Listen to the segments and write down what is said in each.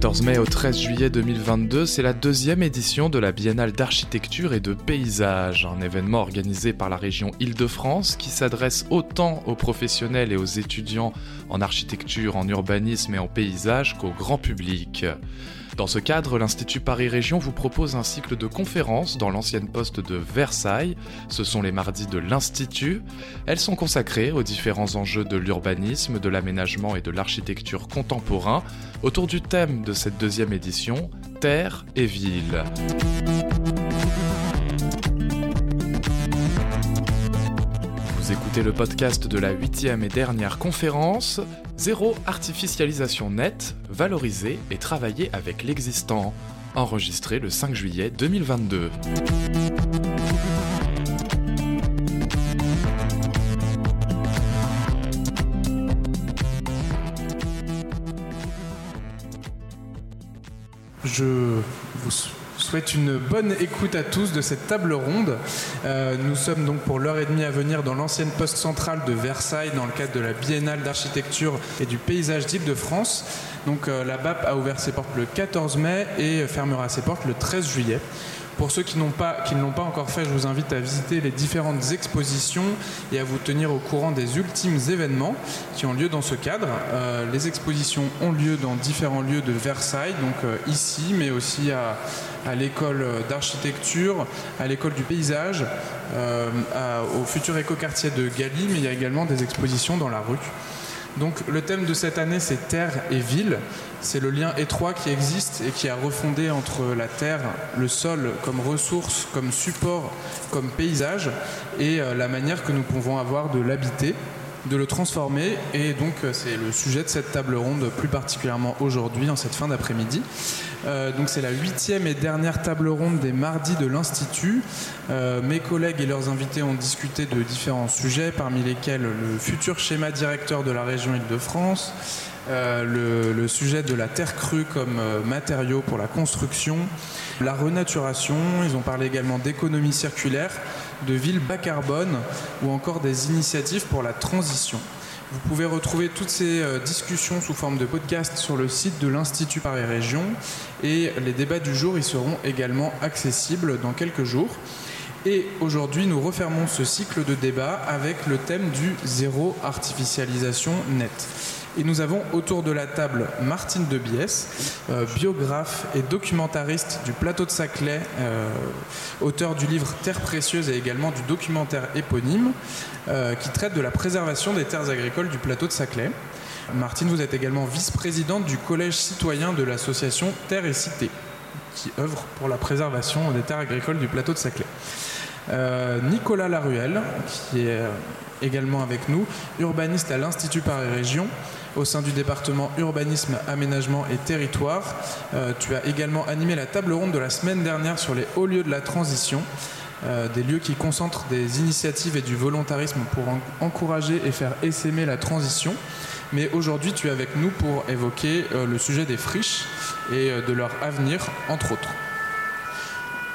14 mai au 13 juillet 2022, c'est la deuxième édition de la Biennale d'architecture et de paysage, un événement organisé par la région Île-de-France qui s'adresse autant aux professionnels et aux étudiants en architecture, en urbanisme et en paysage qu'au grand public. Dans ce cadre, l'Institut Paris Région vous propose un cycle de conférences dans l'ancienne poste de Versailles. Ce sont les mardis de l'Institut. Elles sont consacrées aux différents enjeux de l'urbanisme, de l'aménagement et de l'architecture contemporain autour du thème de cette deuxième édition, Terre et Ville. Écoutez le podcast de la huitième et dernière conférence Zéro artificialisation nette, valoriser et travailler avec l'existant, enregistré le 5 juillet 2022. Je vous souhaite une bonne écoute à tous de cette table ronde. Euh, nous sommes donc pour l'heure et demie à venir dans l'ancienne poste centrale de Versailles dans le cadre de la Biennale d'architecture et du paysage d'Île-de-France. Donc euh, la BAP a ouvert ses portes le 14 mai et fermera ses portes le 13 juillet. Pour ceux qui, n'ont pas, qui ne l'ont pas encore fait, je vous invite à visiter les différentes expositions et à vous tenir au courant des ultimes événements qui ont lieu dans ce cadre. Euh, les expositions ont lieu dans différents lieux de Versailles, donc euh, ici, mais aussi à, à l'école d'architecture, à l'école du paysage, euh, au futur écoquartier de Gali, mais il y a également des expositions dans la rue. Donc le thème de cette année c'est terre et ville. C'est le lien étroit qui existe et qui a refondé entre la terre, le sol comme ressource, comme support, comme paysage et euh, la manière que nous pouvons avoir de l'habiter de le transformer. Et donc, euh, c'est le sujet de cette table ronde, plus particulièrement aujourd'hui, en cette fin d'après-midi. Euh, donc, c'est la huitième et dernière table ronde des mardis de l'Institut. Euh, mes collègues et leurs invités ont discuté de différents sujets, parmi lesquels le futur schéma directeur de la région Île-de-France, le, le, sujet de la terre crue comme matériau pour la construction, la renaturation. Ils ont parlé également d'économie circulaire de villes bas carbone ou encore des initiatives pour la transition. Vous pouvez retrouver toutes ces euh, discussions sous forme de podcast sur le site de l'Institut Paris Région et les débats du jour y seront également accessibles dans quelques jours. Et aujourd'hui, nous refermons ce cycle de débats avec le thème du zéro artificialisation nette. Et nous avons autour de la table Martine Debiès, euh, biographe et documentariste du plateau de Saclay, euh, auteur du livre Terre précieuse et également du documentaire éponyme euh, qui traite de la préservation des terres agricoles du plateau de Saclay. Martine, vous êtes également vice-présidente du collège citoyen de l'association Terre et Cité, qui œuvre pour la préservation des terres agricoles du plateau de Saclay. Nicolas Laruelle, qui est également avec nous, urbaniste à l'Institut Paris Région, au sein du département urbanisme, aménagement et territoire. Euh, tu as également animé la table ronde de la semaine dernière sur les hauts lieux de la transition. Euh, des lieux qui concentrent des initiatives et du volontarisme pour encourager et faire essaimer la transition. Mais aujourd'hui, tu es avec nous pour évoquer euh, le sujet des friches et de leur avenir, entre autres.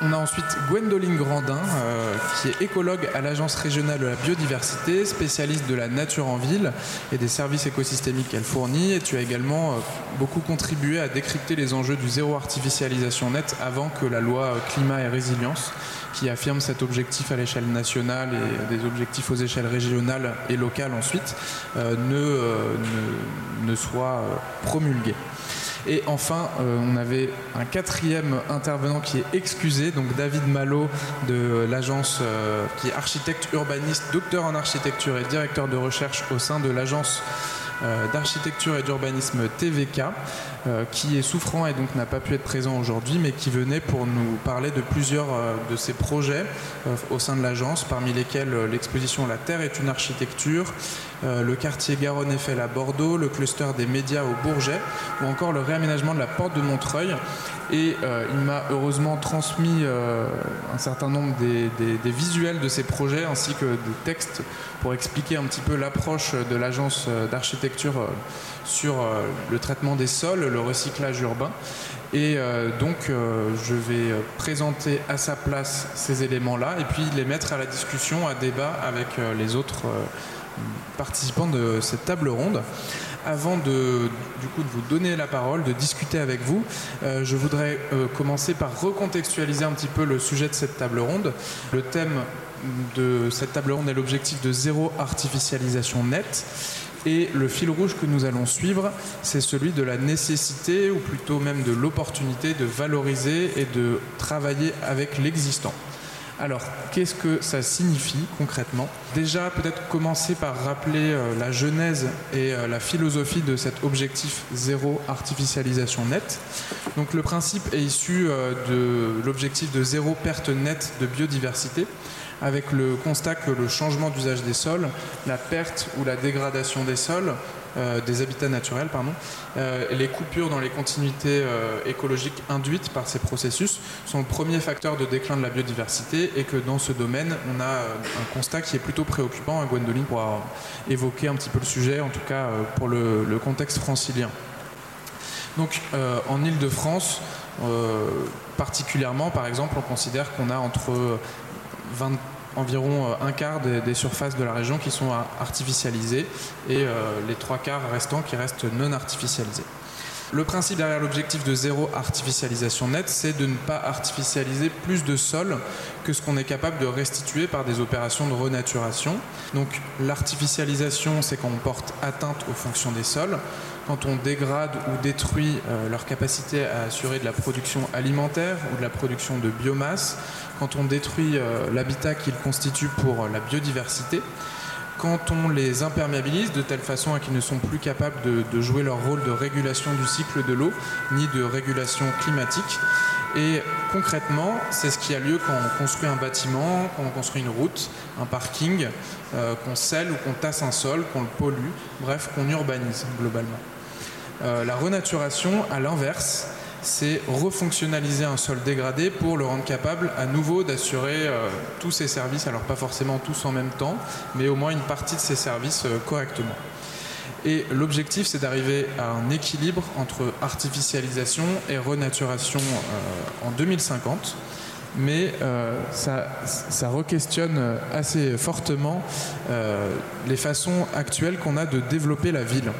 On a ensuite Gwendoline Grandin, euh, qui est écologue à l'Agence régionale de la biodiversité, spécialiste de la nature en ville et des services écosystémiques qu'elle fournit. Et tu as également euh, beaucoup contribué à décrypter les enjeux du zéro artificialisation nette avant que la loi euh, climat et résilience, qui affirme cet objectif à l'échelle nationale et des objectifs aux échelles régionales et locales ensuite, ne, ne, soit promulguée. Et enfin, euh, on avait un quatrième intervenant qui est excusé, donc David Malo de l'agence euh, qui est architecte urbaniste, docteur en architecture et directeur de recherche au sein de l'agence euh, d'architecture et d'urbanisme TVK, euh, qui est souffrant et donc n'a pas pu être présent aujourd'hui, mais qui venait pour nous parler de plusieurs euh, de ses projets au sein de l'agence, parmi lesquels l'exposition La Terre est une architecture, le quartier Garonne-Eiffel à Bordeaux, le cluster des médias au Bourget, ou encore le réaménagement de la porte de Montreuil. Et il m'a heureusement transmis un certain nombre des, des, visuels de ces projets ainsi que des textes pour expliquer un petit peu l'approche de l'agence d'architecture sur euh, le traitement des sols, le recyclage urbain. Et euh, donc, euh, je vais présenter à sa place ces éléments-là et puis les mettre à la discussion, à débat avec les autres participants de cette table ronde. avant de, du coup, de vous donner la parole, de discuter avec vous, je voudrais commencer par recontextualiser un petit peu le sujet de cette table ronde. Le thème de cette table ronde est l'objectif de zéro artificialisation nette. Et le fil rouge que nous allons suivre, c'est celui de la nécessité, ou plutôt même de l'opportunité de valoriser et de travailler avec l'existant. Alors, qu'est-ce que ça signifie concrètement? Déjà, peut-être commencer par rappeler euh, la genèse et euh, la philosophie de cet objectif zéro artificialisation nette. Donc, le principe est issu euh, de l'objectif de zéro perte nette de biodiversité avec le constat que le changement d'usage des sols, la perte ou la dégradation des sols, euh, des habitats naturels, pardon, euh, les coupures dans les continuités euh, écologiques induites par ces processus sont le premier facteur de déclin de la biodiversité et que dans ce domaine, on a un constat qui est plutôt préoccupant. Gwendoline pourra évoquer un petit peu le sujet, en tout cas pour le, le contexte francilien. Donc en Ile-de-France, particulièrement, par exemple, on considère qu'on a entre 20 environ euh, un quart des, surfaces de la région qui sont artificialisées et euh, les trois quarts restants qui restent non artificialisés. Le principe derrière l'objectif de zéro artificialisation nette, c'est de ne pas artificialiser plus de sol que ce qu'on est capable de restituer par des opérations de renaturation. Donc l'artificialisation, c'est quand on porte atteinte aux fonctions des sols quand on dégrade ou détruit euh, leur capacité à assurer de la production alimentaire ou de la production de biomasse, quand on détruit euh, l'habitat qu'ils constituent pour la biodiversité, quand on les imperméabilise de telle façon à qu'ils ne sont plus capables de, jouer leur rôle de régulation du cycle de l'eau ni de régulation climatique. Et concrètement, c'est ce qui a lieu quand on construit un bâtiment, quand on construit une route, un parking, euh, qu'on scelle ou qu'on tasse un sol, qu'on le pollue, bref, qu'on urbanise globalement. Euh, la renaturation, à l'inverse, c'est refonctionnaliser un sol dégradé pour le rendre capable à nouveau d'assurer euh, tous ses services, alors pas forcément tous en même temps, mais au moins une partie de ses services euh, correctement. Et l'objectif, c'est d'arriver à un équilibre entre artificialisation et renaturation en 2050. Mais ça, ça re-questionne assez fortement les façons actuelles qu'on a de développer la ville.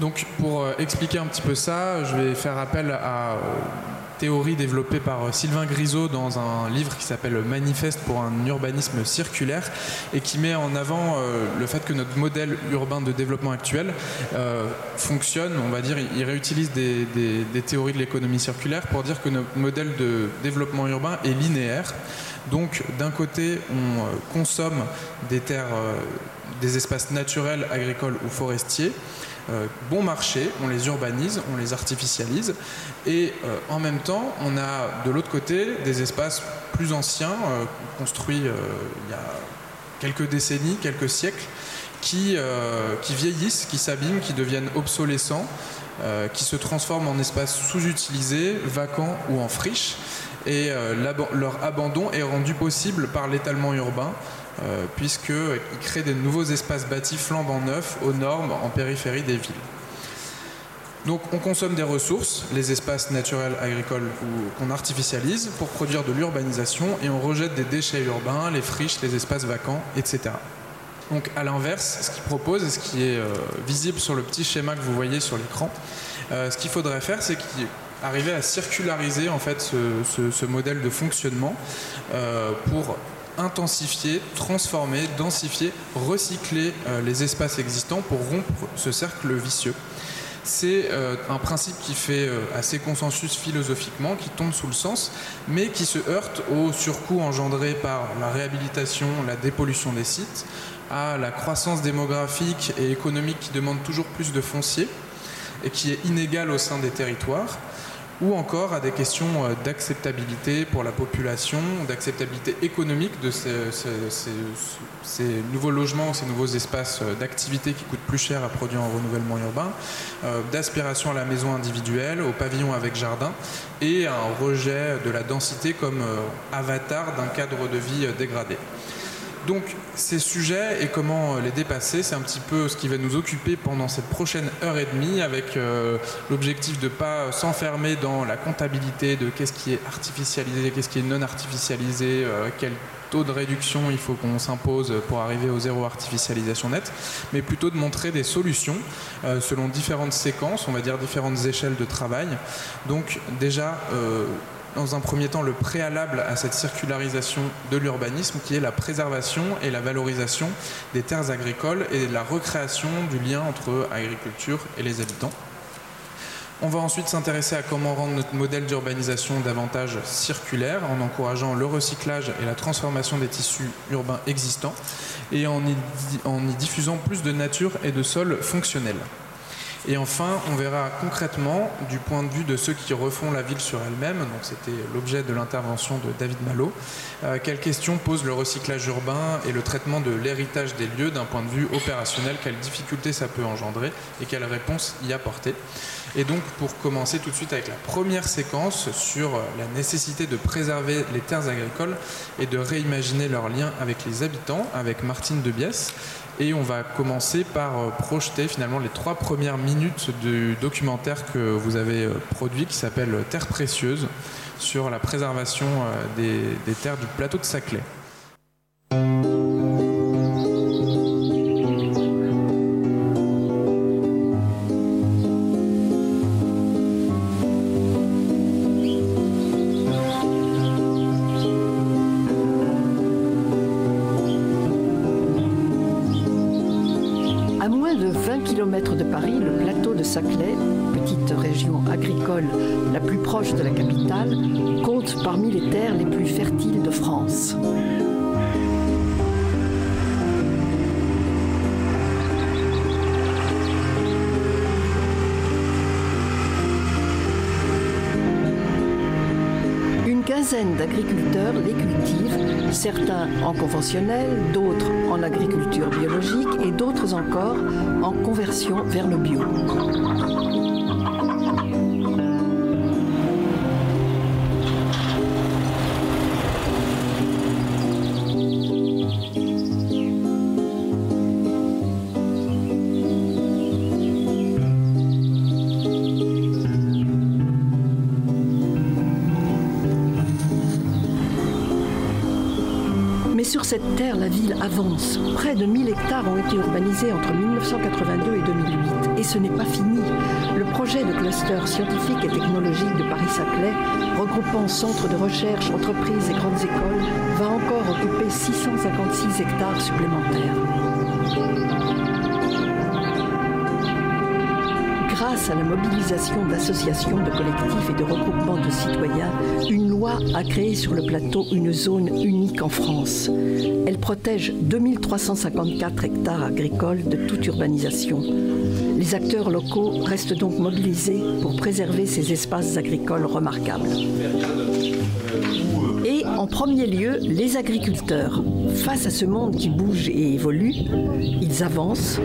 Donc pour euh, expliquer un petit peu ça, je vais faire appel à euh, théorie développée par euh, Sylvain Grisot dans un livre qui s'appelle Manifeste pour un urbanisme circulaire et qui met en avant le fait que notre modèle urbain de développement actuel fonctionne, on va dire, il réutilise des, des théories de l'économie circulaire pour dire que notre modèle de développement urbain est linéaire. Donc d'un côté, on consomme des terres, des espaces naturels, agricoles ou forestiers. Euh, bon marché, on les urbanise, on les artificialise, et euh, en même temps, on a de l'autre côté des espaces plus anciens, euh, construits il y a quelques décennies, quelques siècles, qui, qui vieillissent, qui s'abîment, qui deviennent obsolescents, qui se transforment en espaces sous-utilisés, vacants ou en friches, et leur abandon est rendu possible par l'étalement urbain puisqu'il crée des nouveaux espaces bâtis flambant neufs aux normes en périphérie des villes. Donc on consomme des ressources, les espaces naturels agricoles qu'on artificialise pour produire de l'urbanisation et on rejette des déchets urbains, les friches, les espaces vacants, etc. Donc à l'inverse, ce qu'il propose et ce qui est euh, visible sur le petit schéma que vous voyez sur l'écran, euh, ce qu'il faudrait faire, c'est arriver à circulariser en fait ce, modèle de fonctionnement pour intensifier, transformer, densifier, recycler euh, les espaces existants pour rompre ce cercle vicieux. C'est euh, un principe qui fait euh, assez consensus philosophiquement, qui tombe sous le sens, mais qui se heurte au surcoût engendré par la réhabilitation, la dépollution des sites, à la croissance démographique et économique qui demande toujours plus de foncier et qui est inégale au sein des territoires ou encore à des questions euh, d'acceptabilité pour la population, d'acceptabilité économique de ces, nouveaux logements, ces nouveaux espaces euh, d'activité qui coûtent plus cher à produire en renouvellement urbain, euh, d'aspiration à la maison individuelle, au pavillon avec jardin, et un rejet de la densité comme avatar d'un cadre de vie dégradé. Donc ces sujets et comment les dépasser, c'est un petit peu ce qui va nous occuper pendant cette prochaine heure et demie avec euh, l'objectif de ne pas s'enfermer dans la comptabilité de qu'est-ce qui est artificialisé, qu'est-ce qui est non artificialisé, euh, quel taux de réduction il faut qu'on s'impose pour arriver au zéro artificialisation nette, mais plutôt de montrer des solutions euh, selon différentes séquences, on va dire différentes échelles de travail. Donc déjà, euh, dans un premier temps le préalable à cette circularisation de l'urbanisme qui est la préservation et la valorisation des terres agricoles et la recréation du lien entre agriculture et les habitants. On va ensuite s'intéresser à comment rendre notre modèle d'urbanisation davantage circulaire en encourageant le recyclage et la transformation des tissus urbains existants et en y, en y diffusant plus de nature et de sols fonctionnels. Et enfin, on verra concrètement, du point de vue de ceux qui refont la ville sur elle-même, donc c'était l'objet de l'intervention de David Malo, euh, quelles questions pose le recyclage urbain et le traitement de l'héritage des lieux d'un point de vue opérationnel, quelles difficultés ça peut engendrer et quelles réponses y apporter? Et donc, pour commencer tout de suite avec la première séquence sur la nécessité de préserver les terres agricoles et de réimaginer leurs liens avec les habitants, avec Martine Debiès, et on va commencer par euh, projeter finalement les trois premières minutes du documentaire que vous avez euh, produit qui s'appelle Terre précieuse sur la préservation euh, des, des terres du plateau de Saclay. Saclay, petite région agricole la plus proche de la capitale, compte parmi les terres les plus fertiles de France. Une quinzaine d'agriculteurs certains en conventionnel, d'autres en agriculture biologique et d'autres encore en conversion vers le bio. Cette terre, la ville avance. Près de 1000 hectares ont été urbanisés entre 1982 et 2008. Et ce n'est pas fini. Le projet de cluster scientifique et technologique de Paris-Saclay, regroupant centres de recherche, entreprises et grandes écoles, va encore occuper 656 hectares supplémentaires. Grâce à la mobilisation d'associations, de collectifs et de de une loi a créé sur le plateau une zone unique en France. Elle protège 2354 hectares agricoles de toute urbanisation. Les acteurs locaux restent donc mobilisés pour préserver ces espaces agricoles remarquables. Et en premier lieu, les agriculteurs. Face à ce monde qui bouge et évolue, ils avancent,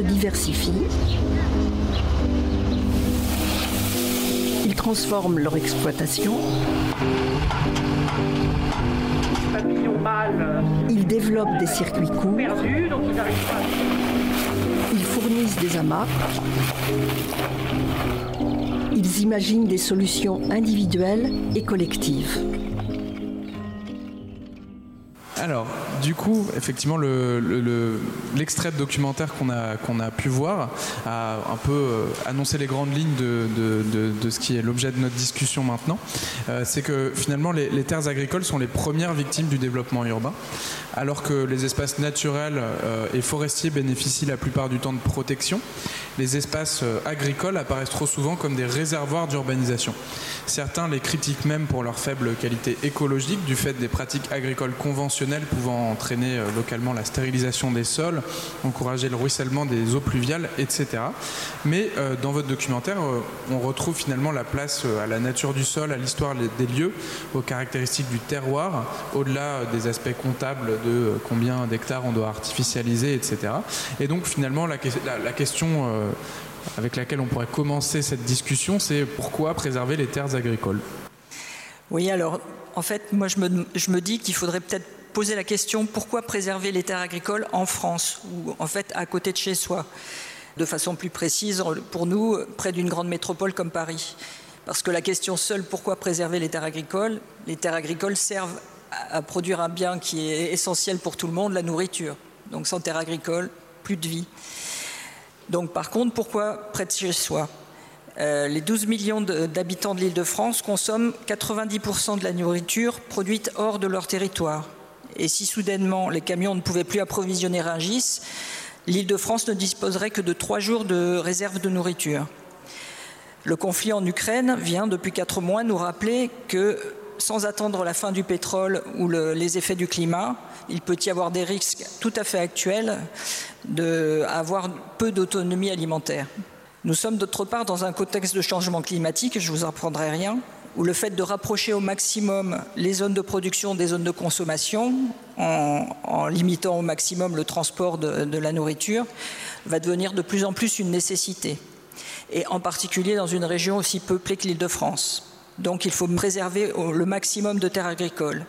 diversifient, ils transforment leur exploitation, ils développent des circuits courts, ils fournissent des amas, ils imaginent des solutions individuelles et collectives. Du coup, effectivement, l'extrait le, de documentaire qu'on a, pu voir a un peu euh, annoncé les grandes lignes de, ce qui est l'objet de notre discussion maintenant. Euh, c'est que finalement, les, les, terres agricoles sont les premières victimes du développement urbain, alors que les espaces naturels euh, et forestiers bénéficient la plupart du temps de protection. Les espaces agricoles apparaissent trop souvent comme des réservoirs d'urbanisation. Certains les critiquent même pour leur faible qualité écologique du fait des pratiques agricoles conventionnelles pouvant entraîner euh, localement la stérilisation des sols, encourager le ruissellement des eaux pluviales, etc. Mais euh, dans votre documentaire, euh, on retrouve finalement la place à la nature du sol, à l'histoire des lieux, aux caractéristiques du terroir, au-delà des aspects comptables de combien d'hectares on doit artificialiser, etc. Et donc finalement, la, question avec laquelle on pourrait commencer cette discussion, c'est pourquoi préserver les terres agricoles? Oui, alors en fait, moi je me dis qu'il faudrait peut-être poser la question pourquoi préserver les terres agricoles en France ou en fait à côté de chez soi de façon plus précise pour nous près d'une grande métropole comme Paris? Parce que la question seule pourquoi préserver les terres agricoles? Les terres agricoles servent à produire un bien qui est essentiel pour tout le monde la nourriture. Donc sans terre agricole plus de vie. Donc par contre pourquoi près de chez soi? Euh, les 12 millions d'habitants de l'île de France consomment 90% de la nourriture produite hors de leur territoire et si soudainement les camions ne pouvaient plus approvisionner un gis l'île de France ne disposerait que de trois jours de réserve de nourriture. Le conflit en Ukraine vient depuis quatre mois nous rappeler que sans attendre la fin du pétrole ou le, les effets du climat il peut y avoir des risques tout à fait actuels d'avoir peu d'autonomie alimentaire. Nous sommes d'autre part dans un contexte de changement climatique je vous en prendrai rien où le fait de rapprocher au maximum les zones de production des zones de consommation en, limitant au maximum le transport de, la nourriture va devenir de plus en plus une nécessité. Et en particulier dans une région aussi peuplée que l'île de france donc il faut préserver le maximum de terres agricoles.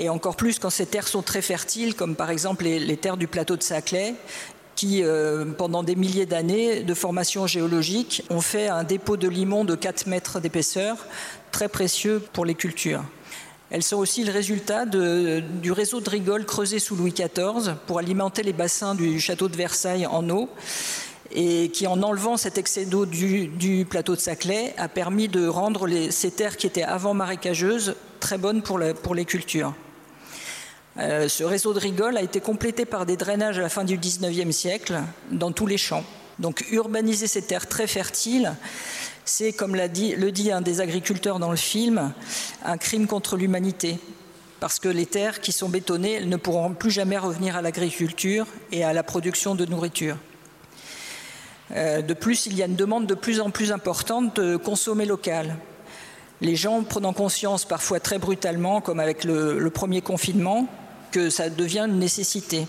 Et encore plus quand ces terres sont très fertiles comme par exemple les terres du plateau de saclay qui euh, pendant des milliers d'années de formation géologique ont fait un dépôt de limon de 4 mètres d'épaisseur très précieux pour les cultures. Elles sont aussi le résultat du réseau de rigole creusé sous louis xiv pour alimenter les bassins du château de versailles en eau et qui en enlevant cet excès d'eau du, plateau de saclay a permis de rendre ces terres qui étaient avant marécageuses très bonnes pour les cultures Euh, ce réseau de rigole a été complété par des drainages à la fin du 19e siècle dans tous les champs. Donc urbaniser ces terres très fertiles, c'est comme le dit un des agriculteurs dans le film un crime contre l'humanité parce que les terres qui sont bétonnées ne pourront plus jamais revenir à l'agriculture et à la production de nourriture. Euh, de plus, il y a une demande de plus en plus importante de consommer local. Les gens prenant conscience parfois très brutalement, comme avec le premier confinement, que ça devient une nécessité.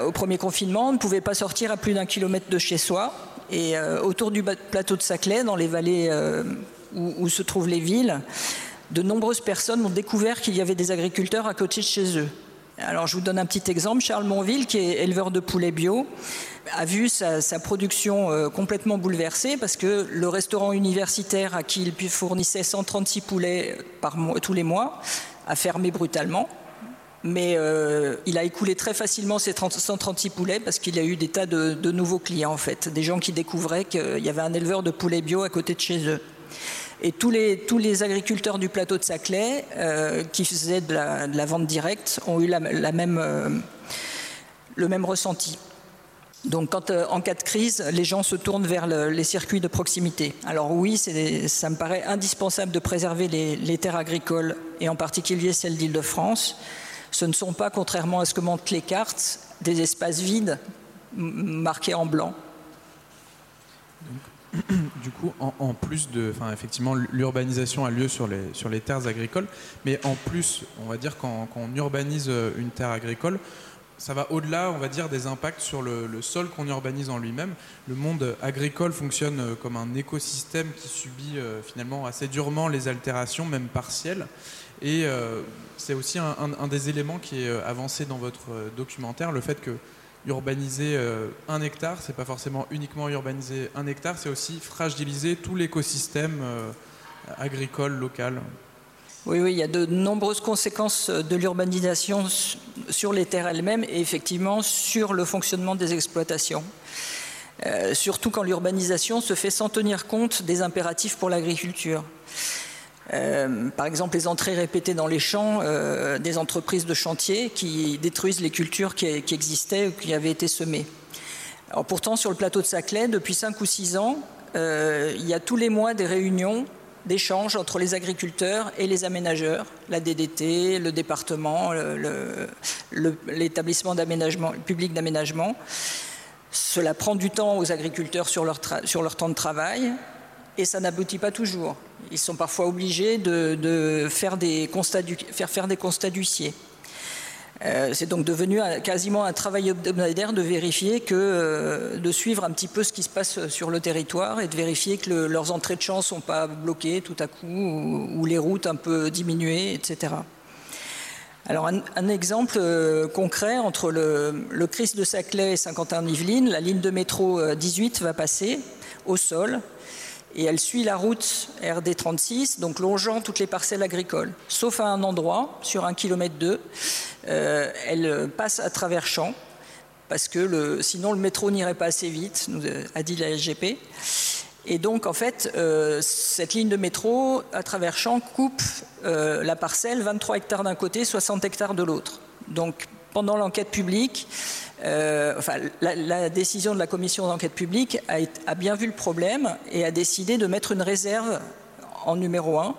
Au premier confinement, on ne pouvait pas sortir à plus d'un kilomètre de chez soi et euh, autour du plateau de Saclay, dans les vallées euh, où, se trouvent les villes, de nombreuses personnes ont découvert qu'il y avait des agriculteurs à côté de chez eux. Alors je vous donne un petit exemple Charles Monville qui est éleveur de poulets bio a vu sa, production euh, complètement bouleversée parce que le restaurant universitaire à qui il fournissait 136 poulets par mois tous les mois a fermé brutalement mais euh, il a écoulé très facilement ses 30, 136 poulets parce qu'il y a eu des tas de, nouveaux clients en fait. Des gens qui découvraient qu'il y avait un éleveur de poulets bio à côté de chez eux. Et tous les, agriculteurs du plateau de saclay euh, qui faisaient de la, vente directe ont eu euh, le même ressenti. Donc en cas de crise les gens se tournent vers le, les circuits de proximité. Alors oui ça me paraît indispensable de préserver les, les terres agricoles et en particulier celle d'île de france et ce ne sont pas contrairement à ce que montrent les cartes des espaces vides marqués en blanc. Du coup en, plus de enfin effectivement l'urbanisation a lieu sur les sur les terres agricoles mais en plus on va dire quand, on urbanise euh, une terre agricole ça va au delà on va dire des impacts sur le, sol qu'on urbanise en lui même le monde agricole fonctionne euh, comme un écosystème qui subit euh, finalement assez durement les altérations même partielles. Et c'est aussi un, des éléments qui est euh, avancé dans votre euh, documentaire le fait que urbaniser euh, un hectare c'est pas forcément uniquement urbaniser un hectare c'est aussi fragiliser tout l'écosystème agricole local. Oui oui il y a de nombreuses conséquences de l'urbanisation sur les terres elles-mêmes et effectivement sur le fonctionnement des exploitations. Surtout quand l'urbanisation se fait sans tenir compte des impératifs pour l'agriculture par exemple les entrées répétées dans les champs euh, des entreprises de chantier qui détruisent les cultures qui, existaient ou qui avaient été semées. Alors, pourtant sur le plateau de Saclay depuis cinq ou six ans euh, il y a tous les mois des réunions d'échanges entre les agriculteurs et les aménageurs la DDT, le département, l'établissement public d'aménagement. Cela prend du temps aux agriculteurs sur leur, sur leur temps de travail et ça n'aboutit pas toujours. Ils sont parfois obligés de, faire, des constats du, faire faire des constats d'huissier. Euh, c'est donc devenu quasiment un travail hebdomadaire de vérifier que, euh, de suivre un petit peu ce qui se passe sur le territoire et de vérifier que leurs entrées de champs ne sont pas bloquées tout à coup ou, les routes un peu diminuées, etc. Alors un, exemple euh, concret entre le, le Christ de Saclay et Saint-Quentin-Yvelines, la ligne de métro 18 va passer au sol et elle suit la route RD 36, donc longeant toutes les parcelles agricoles, sauf à un endroit, sur un kilomètre deux, euh, elle passe à travers champs, parce que sinon le métro n'irait pas assez vite, nous euh, a dit la SGP. Et donc, en fait, euh, cette ligne de métro à travers champs coupe la parcelle 23 hectares d'un côté, 60 hectares de l'autre. Donc, pendant l'enquête publique, euh, enfin, la, décision de la commission d'enquête publique a, bien vu le problème et a décidé de mettre une réserve en numéro un,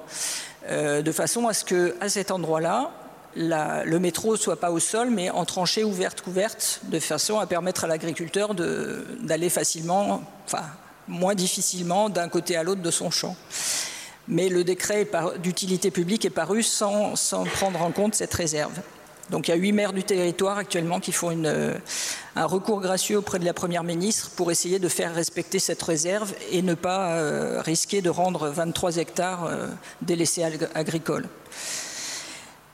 euh, de façon à ce que, cet endroit-là, le métro soit pas au sol, mais en tranchée ouverte, couverte, de façon à permettre à l'agriculteur d'aller facilement, enfin, moins difficilement d'un côté à l'autre de son champ. Mais le décret d'utilité publique est paru sans prendre en compte cette réserve. Donc il y a huit maires du territoire actuellement qui font euh, un recours gracieux auprès de la Première ministre pour essayer de faire respecter cette réserve et ne pas euh, risquer de rendre 23 hectares euh, délaissés agricoles.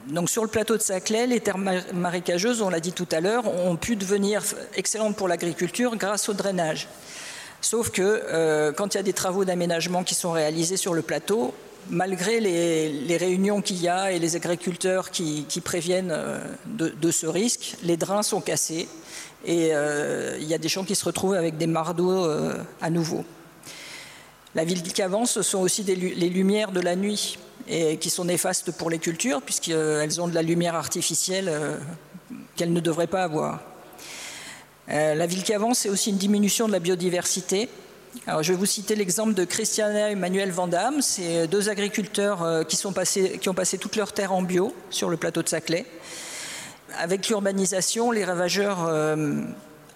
Donc sur le plateau de Saclay, les terres marécageuses, on l'a dit tout à l'heure, ont pu devenir excellentes pour l'agriculture grâce au drainage. Sauf que quand il y a des travaux d'aménagement qui sont réalisés sur le plateau, malgré les, réunions qu'il y a et les agriculteurs qui, préviennent euh, de, ce risque, les drains sont cassés et euh, il y a des champs qui se retrouvent avec des mardeaux euh, à nouveau. La ville qu'avance, ce sont aussi les lumières de la nuit et qui sont néfastes pour les cultures puisqu'elles ont de la lumière artificielle qu'elles ne devraient pas avoir. la ville qui avance, c'est aussi une diminution de la biodiversité je vais vous citer l'exemple de Christiana et Emmanuel Vandamme. C'est deux agriculteurs euh, qui, sont passés, qui ont passé toute leur terre en bio sur le plateau de Saclay. Avec l'urbanisation, les ravageurs, euh,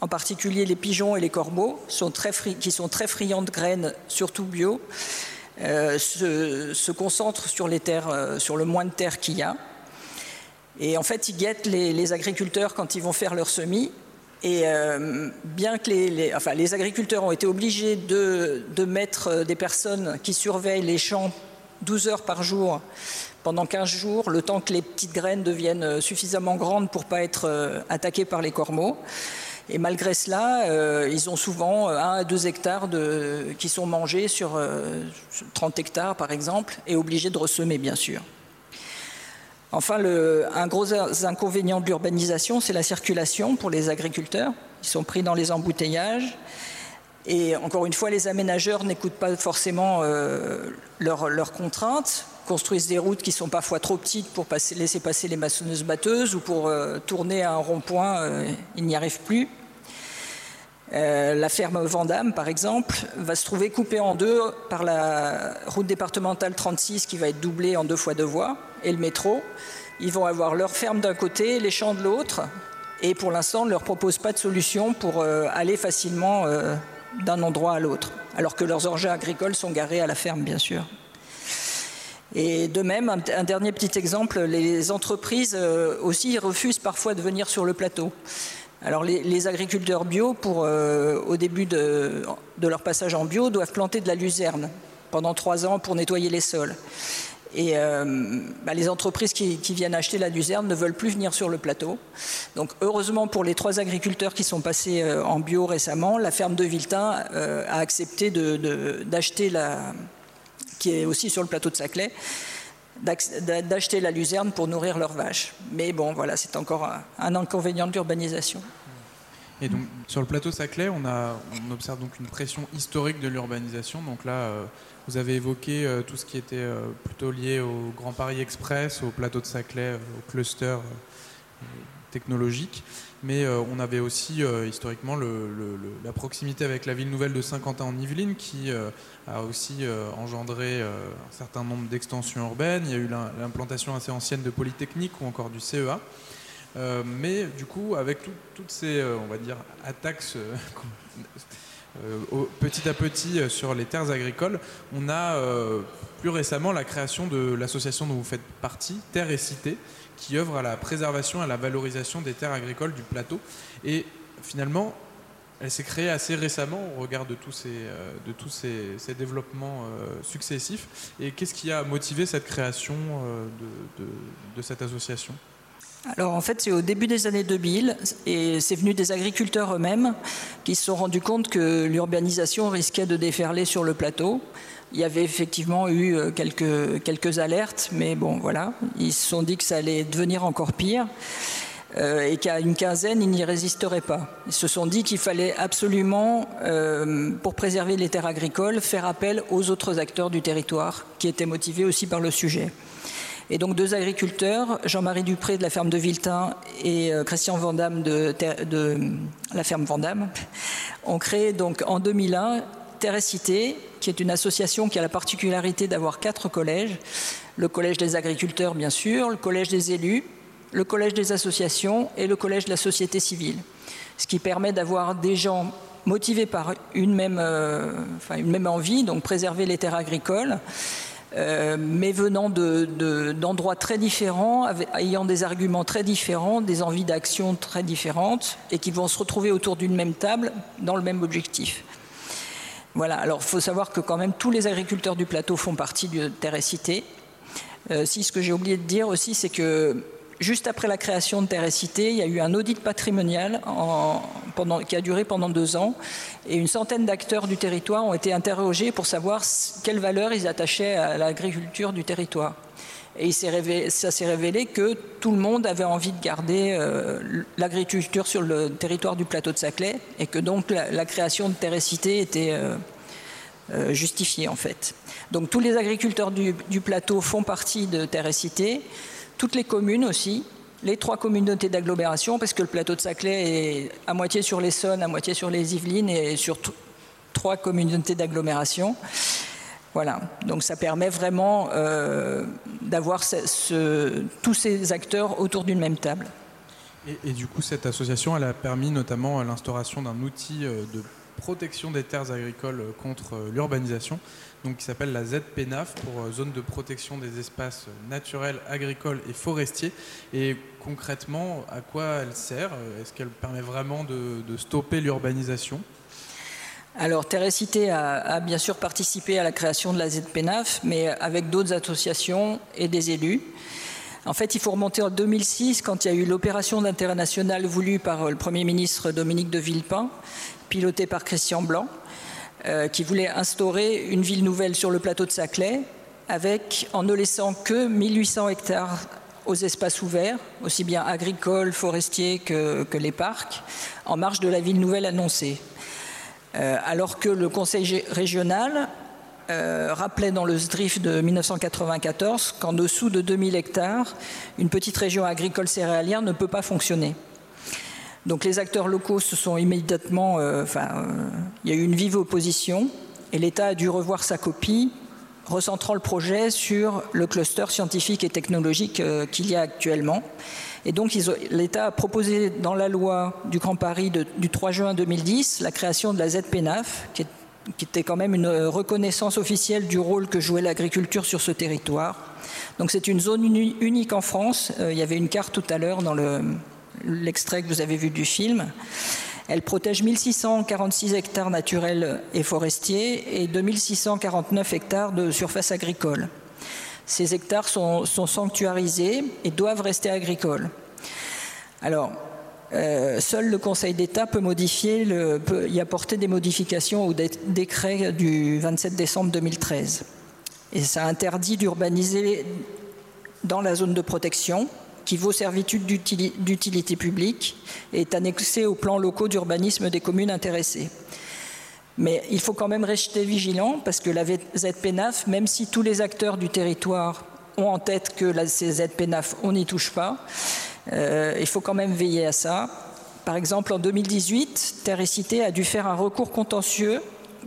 en particulier les pigeons et les corbeaux, qui sont très friands de graines, surtout bio, euh, se, concentrent sur les terres, sur le moins de terre qu'il y a. Et en fait, ils guettent les agriculteurs quand ils vont faire leur semis et euh, bien que les, agriculteurs ont été obligés de, mettre euh, des personnes qui surveillent les champs 12 heures par jour pendant 15 jours, le temps que les petites graines deviennent euh, suffisamment grandes pour ne pas être attaquées par les cormeaux. Et malgré cela, ils ont souvent 1 à 2 hectares qui sont mangés sur 30 hectares, par exemple, et obligés de ressemer, bien sûr. Enfin, un gros inconvénient de l'urbanisation, c'est la circulation pour les agriculteurs. Ils sont pris dans les embouteillages. Et encore une fois, les aménageurs n'écoutent pas forcément euh, leurs, contraintes, construisent des routes qui sont parfois trop petites pour laisser passer les maçonneuses batteuses ou pour euh, tourner à un rond-point, euh, ils n'y arrivent plus. la ferme Vandamme, par exemple, va se trouver coupée en deux par la route départementale 36 qui va être doublée en deux fois deux voies et le métro. Ils vont avoir leur ferme d'un côté, les champs de l'autre, et pour l'instant, on ne leur propose pas de solution pour euh, aller facilement euh, d'un endroit à l'autre, alors que leurs engins agricoles sont garés à la ferme, bien sûr. Et de même, un, dernier petit exemple, les entreprises euh, aussi refusent parfois de venir sur le plateau. Alors les, agriculteurs bio, au début de, leur passage en bio, doivent planter de la luzerne pendant trois ans pour nettoyer les sols. Et euh, bah, les entreprises qui, viennent acheter la luzerne ne veulent plus venir sur le plateau. Donc heureusement pour les trois agriculteurs qui sont passés euh, en bio récemment, la ferme de Viltin euh, a accepté d'acheter la, qui est aussi sur le plateau de Saclay, d'acheter la luzerne pour nourrir leurs vaches. Mais bon, voilà, c'est encore un, inconvénient de l'urbanisation. Et donc sur le plateau Saclay, on, on observe donc une pression historique de l'urbanisation. Donc là, vous avez évoqué euh, tout ce qui était euh, plutôt lié au Grand Paris Express, au plateau de Saclay, euh, au cluster technologique. Mais on avait aussi historiquement la proximité avec la ville nouvelle de Saint-Quentin en Yvelines qui a aussi engendré un certain nombre d'extensions urbaines. Il y a eu l'implantation assez ancienne de Polytechnique ou encore du CEA. mais du coup, avec toutes ces, on va dire, attaques petit à petit euh, sur les terres agricoles. On a euh, plus récemment la création de l'association dont vous faites partie, Terre et Cité, qui œuvre à la préservation et à la valorisation des terres agricoles du plateau. Et finalement, elle s'est créée assez récemment au regard de tous ces, euh, développements euh, successifs. Et qu'est-ce qui a motivé cette création euh, de, cette association? Alors en fait, c'est au début des années 2000 et c'est venu des agriculteurs eux-mêmes qui se sont rendus compte que l'urbanisation risquait de déferler sur le plateau. Il y avait effectivement eu quelques, quelques alertes, mais bon, voilà, ils se sont dit que ça allait devenir encore pire. Euh, et qu'à une quinzaine, ils n'y résisteraient pas. Ils se sont dit qu'il fallait absolument, euh, pour préserver les terres agricoles, faire appel aux autres acteurs du territoire, qui étaient motivés aussi par le sujet. Et donc deux agriculteurs, Jean-Marie Dupré de la ferme de Viltin et euh, Christian Vandamme de, de, la ferme Vandamme, ont créé donc en 2001 Terre et Cité, qui est une association qui a la particularité d'avoir quatre collèges. Le collège des agriculteurs, bien sûr, le collège des élus, le collège des associations et le collège de la société civile. Ce qui permet d'avoir des gens motivés par une même, euh, une même envie, donc préserver les terres agricoles, euh, mais venant d'endroits très différents, ayant des arguments très différents, des envies d'action très différentes, et qui vont se retrouver autour d'une même table dans le même objectif. Voilà, alors il faut savoir que quand même tous les agriculteurs du plateau font partie de Terre et Cité. Euh, si ce que j'ai oublié de dire aussi, c'est que Juste après la création de Terre et Cité, il y a eu un audit patrimonial qui a duré pendant deux ans et une centaine d'acteurs du territoire ont été interrogés pour savoir quelle valeur ils attachaient à l'agriculture du territoire. Et ça s'est révélé que tout le monde avait envie de garder euh, l'agriculture sur le territoire du plateau de Saclay et que donc la, création de Terre et Cité était euh, euh, justifiée en fait. Donc tous les agriculteurs du, du plateau font partie de Terre et Cité toutes les communes aussi, les trois communautés d'agglomération, parce que le plateau de Saclay est à moitié sur l'Essonne, à moitié sur les Yvelines et sur trois communautés d'agglomération. Voilà, donc ça permet vraiment euh, d'avoir tous ces acteurs autour d'une même table. Et, et, du coup, cette association, elle a permis notamment l'instauration d'un outil euh, de protection des terres agricoles contre euh, l'urbanisation donc, qui s'appelle la ZPNAF pour euh, zone de protection des espaces naturels, agricoles et forestiers. Et concrètement, à quoi elle sert? Est-ce qu'elle permet vraiment de, stopper l'urbanisation? Alors, Cité a, a, bien sûr participé à la création de la ZPNAF, mais avec d'autres associations et des élus. En fait, il faut remonter en 2006, quand il y a eu l'opération d'intérêt national voulue par le Premier ministre Dominique de Villepin, pilotée par Christian Blanc. Euh, qui voulait instaurer une ville nouvelle sur le plateau de Saclay, avec, en ne laissant que 1800 hectares aux espaces ouverts, aussi bien agricoles, forestiers que, les parcs, en marge de la ville nouvelle annoncée. Euh, alors que le conseil régional euh, rappelait dans le SDRIF de 1994 qu'en dessous de 2000 hectares, une petite région agricole céréalière ne peut pas fonctionner. Donc les acteurs locaux se sont immédiatement, euh, enfin, euh, il y a eu une vive opposition et l'État a dû revoir sa copie, recentrant le projet sur le cluster scientifique et technologique euh, qu'il y a actuellement. Et donc l'État a proposé dans la loi du Grand Paris du 3 juin 2010 la création de la ZPNAF, qui était quand même une reconnaissance officielle du rôle que jouait l'agriculture sur ce territoire. Donc c'est une zone unique en France. il y avait une carte tout à l'heure dans le, l'extrait que vous avez vu du film. Elle protège 1646 hectares naturels et forestiers et 2649 hectares de surface agricole. Ces hectares sont, sanctuarisés et doivent rester agricoles. Alors, euh, seul le Conseil d'État peut y apporter des modifications au décret du 27 décembre 2013. Et ça interdit d'urbaniser dans la zone de protection, qui vaut servitude d'utilité publique et est annexé aux plans locaux d'urbanisme des communes intéressées. Mais il faut quand même rester vigilant parce que la ZPNAF, même si tous les acteurs du territoire ont en tête que la, ZPNAF, on n'y touche pas, euh, il faut quand même veiller à ça. Par exemple, en 2018, Terre et Cité a dû faire un recours contentieux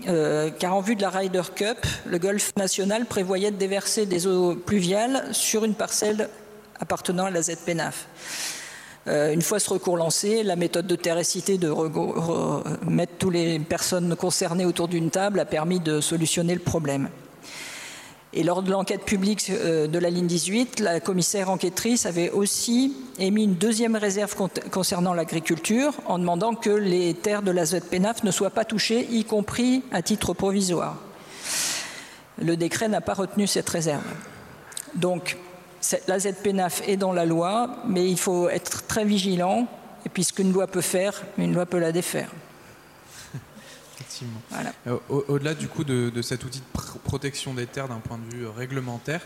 euh, car en vue de la Ryder Cup, le Golfe national prévoyait de déverser des eaux pluviales sur une parcelle appartenant à la ZPNAF. Euh, une fois ce recours lancé, la méthode de terre et cité de mettre toutes les personnes concernées autour d'une table a permis de solutionner le problème. Et lors de l'enquête publique euh, de la ligne 18, la commissaire enquêtrice avait aussi émis une deuxième réserve concernant l'agriculture en demandant que les terres de la ZPNAF ne soient pas touchées, y compris à titre provisoire. Le décret n'a pas retenu cette réserve. Donc, la ZPNAF est dans la loi, mais il faut être très vigilant. Et puis, ce qu'une loi peut faire, une loi peut la défaire. Euh, au-delà du coup de, cet outil de protection des terres d'un point de vue euh, réglementaire,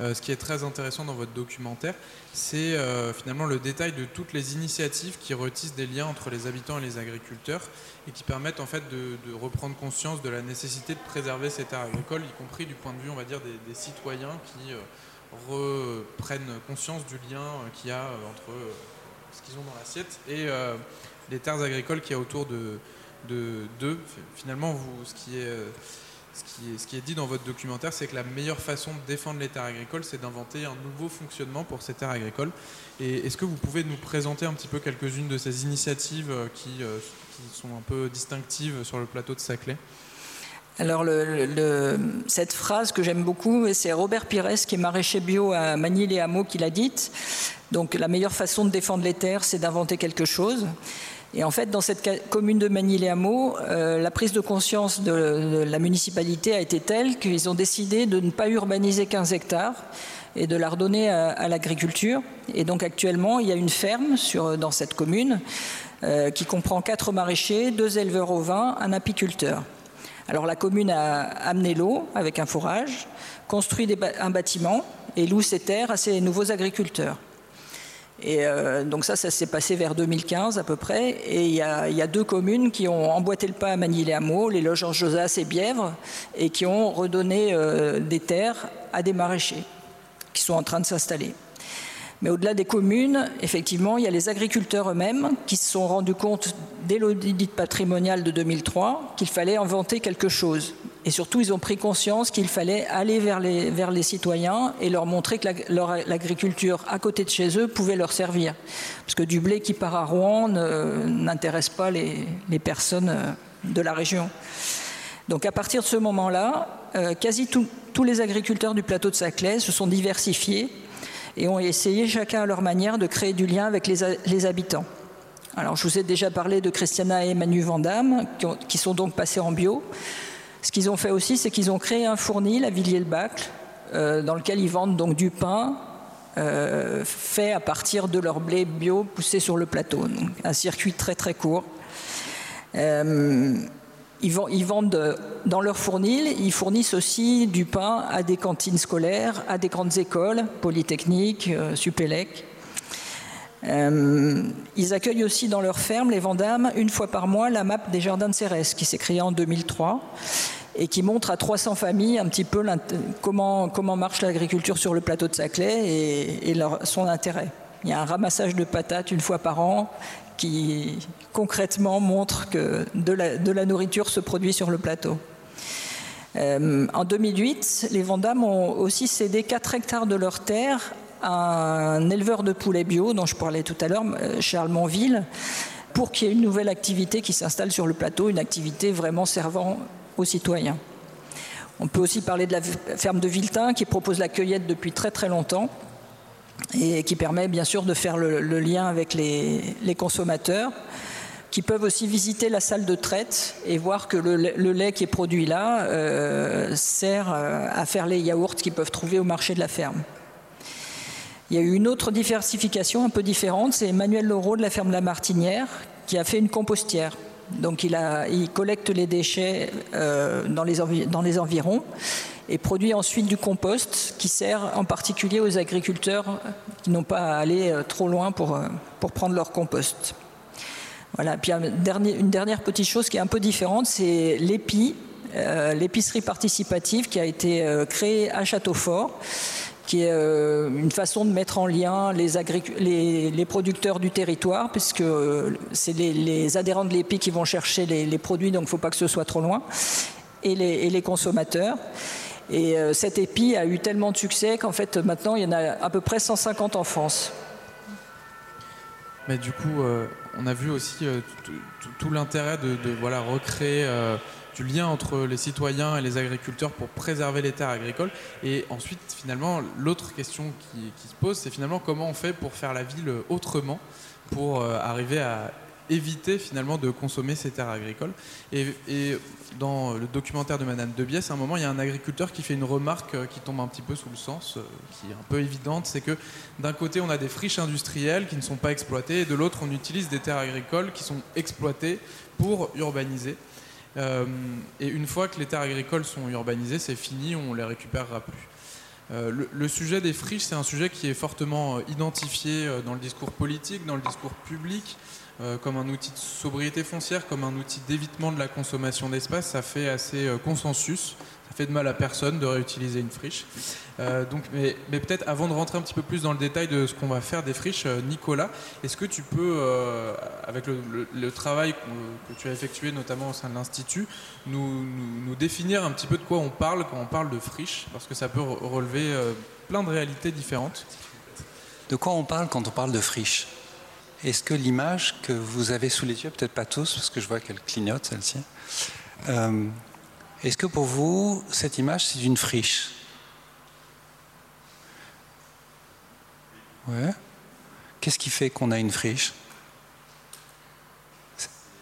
euh, ce qui est très intéressant dans votre documentaire, c'est finalement le détail de toutes les initiatives qui retissent des liens entre les habitants et les agriculteurs et qui permettent en fait de, reprendre conscience de la nécessité de préserver ces terres agricoles, y compris du point de vue, on va dire, des, citoyens qui reprennent conscience du lien qu'il y a entre ce qu'ils ont dans l'assiette et les terres agricoles qu'il y a autour de de deux. Finalement, ce, qui est, euh, dit dans votre documentaire, c'est que la meilleure façon de défendre les terres agricoles, c'est d'inventer un nouveau fonctionnement pour ces terres agricoles. Est-ce que vous pouvez nous présenter un petit peu quelques-unes de ces initiatives euh, qui, euh, qui, sont un peu distinctives sur le plateau de Saclay? Alors, le, cette phrase que j'aime beaucoup, c'est Robert Pires, qui est maraîcher bio à Manille-les-Hameaux, qui l'a dite. Donc, la meilleure façon de défendre les terres, c'est d'inventer quelque chose. Et en fait, dans cette commune de Manille-les-Hameaux, euh, la prise de conscience de, la municipalité a été telle qu'ils ont décidé de ne pas urbaniser 15 hectares et de la redonner à, l'agriculture. Et donc actuellement, il y a une ferme sur, dans cette commune euh, qui comprend quatre maraîchers, deux éleveurs au vin, un apiculteur. Alors la commune a amené l'eau avec un forage, construit un bâtiment et loue ses terres à ses nouveaux agriculteurs. Et euh, donc ça, ça s'est passé vers 2015 à peu près. Et il y, a, deux communes qui ont emboîté le pas à Manille-les-Hameaux, les loges en Josas et Bièvre, et qui ont redonné euh, des terres à des maraîchers qui sont en train de s'installer. Mais au-delà des communes, effectivement, il y a les agriculteurs eux-mêmes qui se sont rendus compte dès l'audit patrimonial de 2003 qu'il fallait inventer quelque chose. Et surtout, ils ont pris conscience qu'il fallait aller vers les, citoyens et leur montrer que l'agriculture à côté de chez eux pouvait leur servir. Parce que du blé qui part à Rouen n'intéresse pas les, les, personnes euh, de la région. Donc à partir de ce moment-là, euh, quasi tous les agriculteurs du plateau de Saclay se sont diversifiés et ont essayé chacun à leur manière de créer du lien avec les, habitants. Alors, je vous ai déjà parlé de Christiana et Manu Vandamme, qui, sont donc passés en bio. Ce qu'ils ont fait aussi, c'est qu'ils ont créé un fournil à Villiers-le-Bacle, euh, dans lequel ils vendent donc du pain euh, fait à partir de leur blé bio poussé sur le plateau. un circuit très très court. Euh, ils, vendent dans leur fournil, ils fournissent aussi du pain à des cantines scolaires, à des grandes écoles, Polytechnique, euh, Supélec. Euh, ils accueillent aussi dans leur ferme, les Vendames, une fois par mois, la map des jardins de Cérès, qui s'est créée en 2003 et qui montre à 300 familles un petit peu comment, comment marche l'agriculture sur le plateau de Saclay et son intérêt. Il y a un ramassage de patates une fois par an qui concrètement montre que de la, nourriture se produit sur le plateau. Euh, en 2008, les Vendames ont aussi cédé 4 hectares de leur terre à un éleveur de poulets bio dont je parlais tout à l'heure, euh, Charles Monville, pour qu'il y ait une nouvelle activité qui s'installe sur le plateau, une activité vraiment servant aux citoyens. On peut aussi parler de la ferme de Viltin qui propose la cueillette depuis très très longtemps et qui permet bien sûr de faire le, lien avec les, consommateurs qui peuvent aussi visiter la salle de traite et voir que le, lait qui est produit là euh, sert euh, à faire les yaourts qu'ils peuvent trouver au marché de la ferme. Il y a eu une autre diversification un peu différente, c'est Emmanuel Laureau de la ferme La Martinière qui a fait une compostière. Donc il, collecte les déchets euh, dans les environs et produit ensuite du compost qui sert en particulier aux agriculteurs qui n'ont pas à aller euh, trop loin pour, euh, pour prendre leur compost. Voilà. Puis une dernière petite chose qui est un peu différente, c'est l'EPI, euh, l'épicerie participative qui a été créée à Châteaufort qui est une façon de mettre en lien les, les, les producteurs du territoire, puisque c'est les, adhérents de l'EPI qui vont chercher les, produits, donc il ne faut pas que ce soit trop loin, et les consommateurs. Et euh, cet épi a eu tellement de succès qu'en fait maintenant il y en a à peu près 150 en France. Mais du coup, euh, on a vu aussi euh, tout l'intérêt de, voilà, recréer du lien entre les citoyens et les agriculteurs pour préserver les terres agricoles. Et ensuite, finalement, l'autre question qui, se pose, c'est finalement comment on fait pour faire la ville autrement, pour arriver à éviter finalement de consommer ces terres agricoles. Et, dans le documentaire de Madame Debiès, à un moment, il y a un agriculteur qui fait une remarque euh, qui tombe un petit peu sous le sens, euh, qui est un peu évidente, c'est que d'un côté, on a des friches industrielles qui ne sont pas exploitées, et de l'autre, on utilise des terres agricoles qui sont exploitées pour urbaniser. Euh, et une fois que les terres agricoles sont urbanisées, c'est fini, on ne les récupérera plus. le, le, sujet des friches, c'est un sujet qui est fortement identifié dans le discours politique, dans le discours public. Euh, comme un outil de sobriété foncière, comme un outil d'évitement de la consommation d'espace, ça fait assez euh, consensus. Ça fait de mal à personne de réutiliser une friche. Euh, donc, mais, peut-être avant de rentrer un petit peu plus dans le détail de ce qu'on va faire des friches, Nicolas, est-ce que tu peux, avec le, travail que, tu as effectué notamment au sein de l'Institut, nous, nous, définir un petit peu de quoi on parle quand on parle de friche? Parce que ça peut relever plein de réalités différentes. De quoi on parle quand on parle de friche? Est-ce que l'image que vous avez sous les yeux, peut-être pas tous, parce que je vois qu'elle clignote celle-ci, euh, est-ce que pour vous, cette image, c'est une friche? Ouais. Qu'est-ce qui fait qu'on a une friche?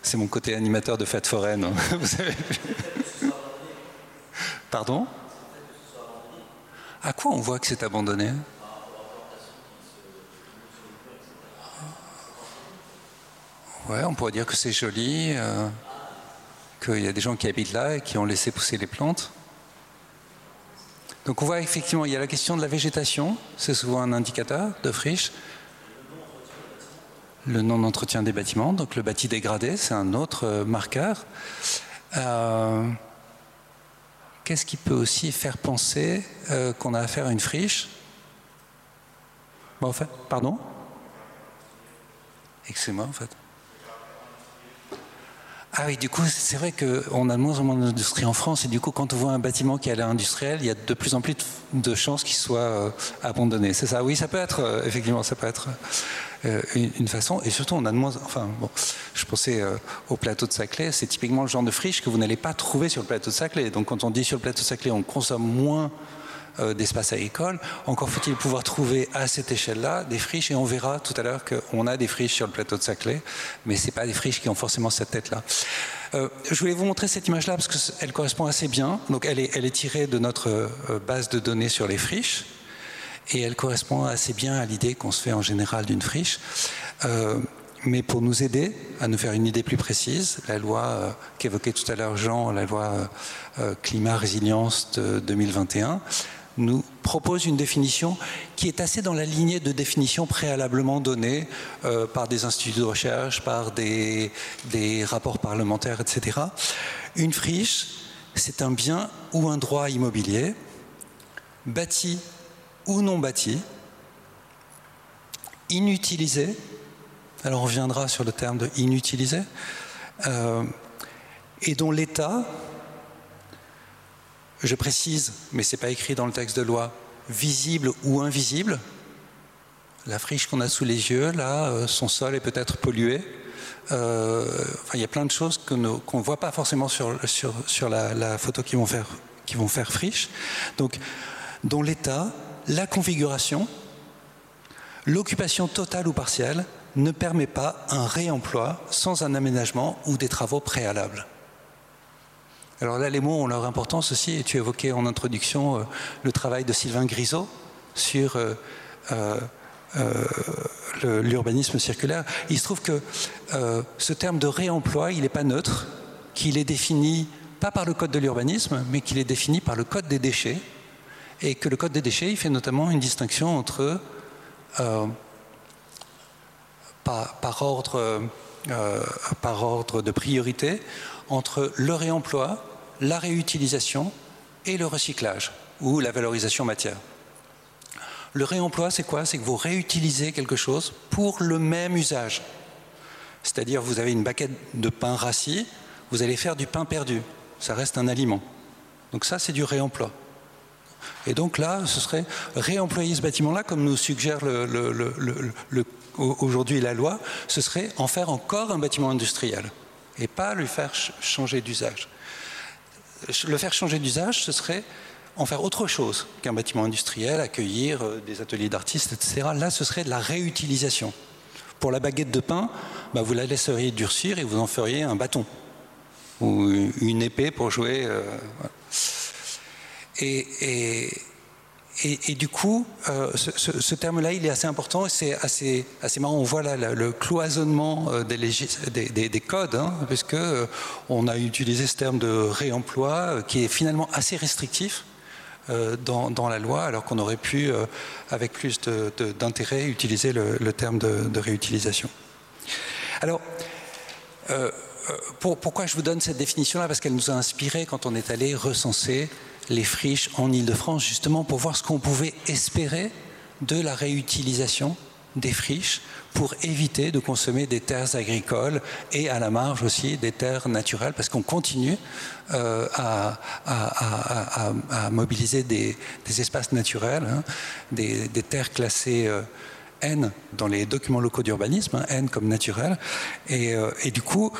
C'est mon côté animateur de fête foraine. Hein. Vous savez Pardon? À quoi on voit que c'est abandonné? On pourrait dire que c'est joli, euh, qu'il y a des gens qui habitent là et qui ont laissé pousser les plantes. Donc on voit effectivement, il y a la question de la végétation, c'est souvent un indicateur de friche. Le non-entretien des bâtiments, donc le bâti dégradé, c'est un autre euh, marqueur. Euh, qu'est-ce qui peut aussi faire penser qu'on a affaire à une friche? Bon, en fait, Pardon? Excusez-moi, en fait. Ah oui, du coup, c'est vrai qu'on a de moins en moins d'industrie en France, et du coup, quand on voit un bâtiment qui a l'air industriel, il y a de plus en plus de chances qu'il soit euh, abandonné. C'est ça? Oui, ça peut être, euh, effectivement, ça peut être euh, une, façon, et surtout, on a de moins. Enfin, bon, je pensais au plateau de Saclay, c'est typiquement le genre de friche que vous n'allez pas trouver sur le plateau de Saclay. Donc, quand on dit sur le plateau de Saclay, on consomme moins euh, d'espace agricole. Encore faut-il pouvoir trouver à cette échelle-là des friches, et on verra tout à l'heure qu'on a des friches sur le plateau de Saclay, mais ce pas des friches qui ont forcément cette tête-là. Euh, je voulais vous montrer cette image-là parce qu'elle correspond assez bien. Donc elle est, tirée de notre euh, base de données sur les friches et elle correspond assez bien à l'idée qu'on se fait en général d'une friche. mais pour nous aider à nous faire une idée plus précise, la loi qu'évoquait tout à l'heure Jean, la loi climat résilience de 2021, nous propose une définition qui est assez dans la lignée de définitions préalablement données euh, par des instituts de recherche, par des, rapports parlementaires, etc. Une friche, c'est un bien ou un droit immobilier, bâti ou non bâti, inutilisé, alors on reviendra sur le terme de inutilisé, euh, et dont l'État je précise, mais ce n'est pas écrit dans le texte de loi, visible ou invisible. La friche qu'on a sous les yeux, là, euh, son sol est peut-être pollué. Euh, il y a plein de choses qu'on ne voit pas forcément sur, la, photo qui vont, faire, qui vont faire friche. Donc, dont l'état, la configuration, l'occupation totale ou partielle ne permet pas un réemploi sans un aménagement ou des travaux préalables. Alors là, les mots ont leur importance aussi, et tu évoquais en introduction euh, le travail de Sylvain Grisot sur euh, euh, l'urbanisme circulaire. Il se trouve que ce terme de réemploi, il n'est pas neutre, qu'il est défini pas par le code de l'urbanisme, mais qu'il est défini par le code des déchets, et que le code des déchets, il fait notamment une distinction entre, par, ordre, par ordre de priorité, entre le réemploi la réutilisation et le recyclage ou la valorisation matière. Le réemploi, c'est quoi? C'est que vous réutilisez quelque chose pour le même usage. C'est-à-dire, vous avez une baquette de pain rassis, vous allez faire du pain perdu. Ça reste un aliment. Donc ça, c'est du réemploi. Et donc là, ce serait réemployer ce bâtiment-là, comme nous suggère aujourd'hui la loi, ce serait en faire encore un bâtiment industriel et pas lui faire changer d'usage. Le faire changer d'usage, ce serait en faire autre chose qu'un bâtiment industriel, accueillir euh, des ateliers d'artistes, etc. Là, ce serait de la réutilisation. Pour la baguette de pain, bah, vous la laisseriez durcir et vous en feriez un bâton ou une épée pour jouer. Euh, du coup, euh, ce, terme-là, il est assez important et c'est assez, assez marrant. On voit là le cloisonnement des, des, des, codes, hein, puisque on a utilisé ce terme de réemploi qui est finalement assez restrictif euh, dans, la loi, alors qu'on aurait pu, euh, avec plus d'intérêt, utiliser le, terme de, réutilisation. Alors, euh, pourquoi je vous donne cette définition-là? Parce qu'elle nous a inspiré quand on est allé recenser les friches en Ile-de-France, justement pour voir ce qu'on pouvait espérer de la réutilisation des friches pour éviter de consommer des terres agricoles et à la marge aussi des terres naturelles, parce qu'on continue euh, à, mobiliser des, espaces naturels, hein, des, terres classées euh, N dans les documents locaux d'urbanisme, hein, N comme naturel, et, euh, du coup,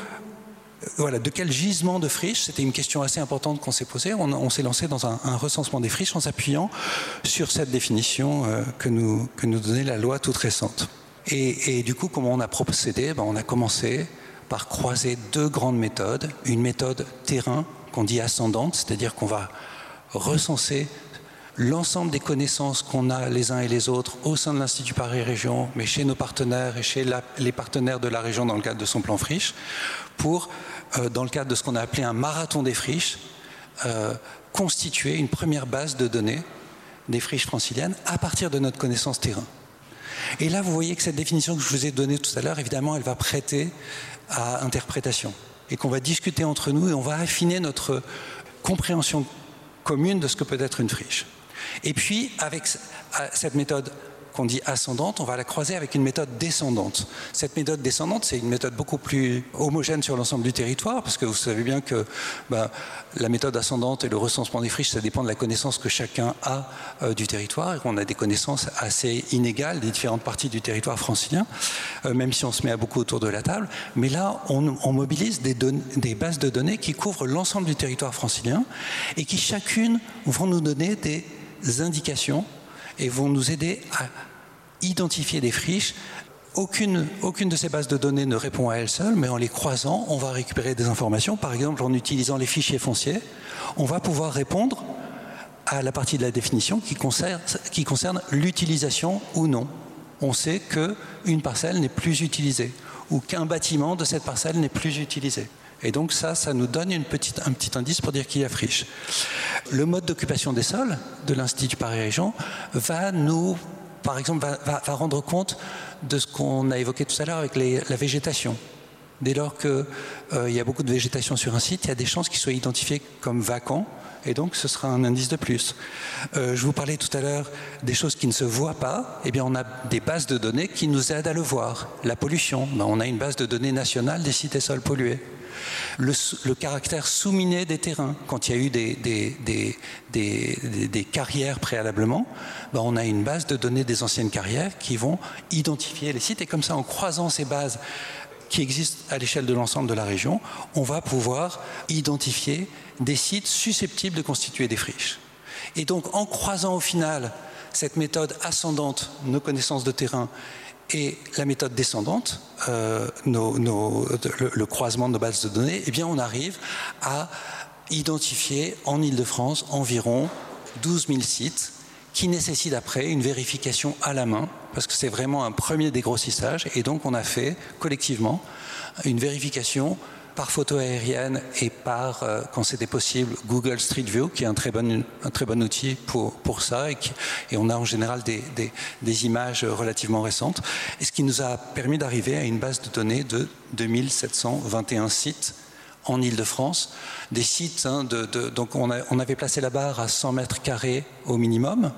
voilà, de quel gisement de friches C'était une question assez importante qu'on s'est posée. On, s'est lancé dans un, recensement des friches en s'appuyant sur cette définition que, nous, que nous donnait la loi toute récente. Et, du coup, comment on a procédé? Ben, On a commencé par croiser deux grandes méthodes. Une méthode terrain qu'on dit ascendante, c'est-à-dire qu'on va recenser l'ensemble des connaissances qu'on a les uns et les autres au sein de l'Institut Paris Région, mais chez nos partenaires et chez les partenaires de la région dans le cadre de son plan friche, pour, euh, dans le cadre de ce qu'on a appelé un marathon des friches, euh, constituer une première base de données des friches franciliennes à partir de notre connaissance terrain. Et là, vous voyez que cette définition que je vous ai donnée tout à l'heure, évidemment, elle va prêter à interprétation. Et qu'on va discuter entre nous et on va affiner notre compréhension commune de ce que peut être une friche. Et puis, avec cette méthode qu'on dit ascendante, on va la croiser avec une méthode descendante. Cette méthode descendante, c'est une méthode beaucoup plus homogène sur l'ensemble du territoire, parce que vous savez bien que bah, la méthode ascendante et le recensement des friches, ça dépend de la connaissance que chacun a euh, du territoire, et qu'on a des connaissances assez inégales des différentes parties du territoire francilien, euh, même si on se met à beaucoup autour de la table. Mais là, on, mobilise des, des bases de données qui couvrent l'ensemble du territoire francilien, et qui chacune vont nous donner des indications et vont nous aider à identifier des friches. Aucune, de ces bases de données ne répond à elle seule, mais en les croisant, on va récupérer des informations. Par exemple, en utilisant les fichiers fonciers, on va pouvoir répondre à la partie de la définition qui concerne, qui concerne l'utilisation ou non. On sait qu'une parcelle n'est plus utilisée ou qu'un bâtiment de cette parcelle n'est plus utilisé. Et donc ça, ça nous donne un petit indice pour dire qu'il y a friche. Le mode d'occupation des sols de l'Institut Paris-Région va nous, par exemple, va, rendre compte de ce qu'on a évoqué tout à l'heure avec la végétation. Dès lors qu'il euh, y a beaucoup de végétation sur un site, il y a des chances qu'il soit identifié comme vacant, et donc ce sera un indice de plus. Euh, je vous parlais tout à l'heure des choses qui ne se voient pas, eh bien on a des bases de données qui nous aident à le voir. La pollution, ben, on a une base de données nationale des sites et sols pollués le, caractère sous-miné des terrains. Quand il y a eu des, carrières préalablement, ben on a une base de données des anciennes carrières qui vont identifier les sites. Et comme ça, en croisant ces bases qui existent à l'échelle de l'ensemble de la région, on va pouvoir identifier des sites susceptibles de constituer des friches. Et donc, en croisant au final cette méthode ascendante, nos connaissances de terrain, et la méthode descendante, euh, le, croisement de nos bases de données, eh bien on arrive à identifier en Ile-de-France environ 12 000 sites qui nécessitent après une vérification à la main, parce que c'est vraiment un premier dégrossissage, et donc on a fait collectivement une vérification par photo aérienne et par, euh, quand c'était possible, Google Street View, qui est un très bon, un très bon outil pour, pour ça. Et, et on a en général des, des, des, images relativement récentes. Et ce qui nous a permis d'arriver à une base de données de 2721 sites en Ile-de-France. Des sites, hein, de, donc on, avait placé la barre à 100 mètres carrés au minimum.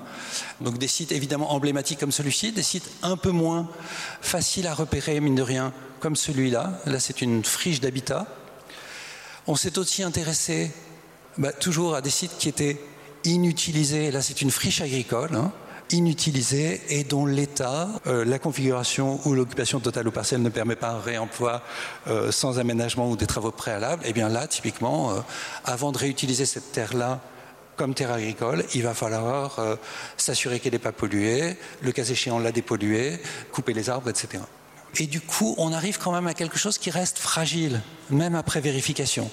Donc des sites évidemment emblématiques comme celui-ci, des sites un peu moins faciles à repérer, mine de rien, comme celui-là. Là, c'est une friche d'habitat. On s'est aussi intéressé bah, toujours à des sites qui étaient inutilisés. Là, c'est une friche agricole. Hein. Inutilisés et dont l'état, euh, la configuration ou l'occupation totale ou partielle ne permet pas un réemploi euh, sans aménagement ou des travaux préalables, et eh bien là, typiquement, euh, avant de réutiliser cette terre-là comme terre agricole, il va falloir s'assurer qu'elle n'est pas polluée, le cas échéant la dépolluer, couper les arbres, etc. Et du coup, on arrive quand même à quelque chose qui reste fragile, même après vérification.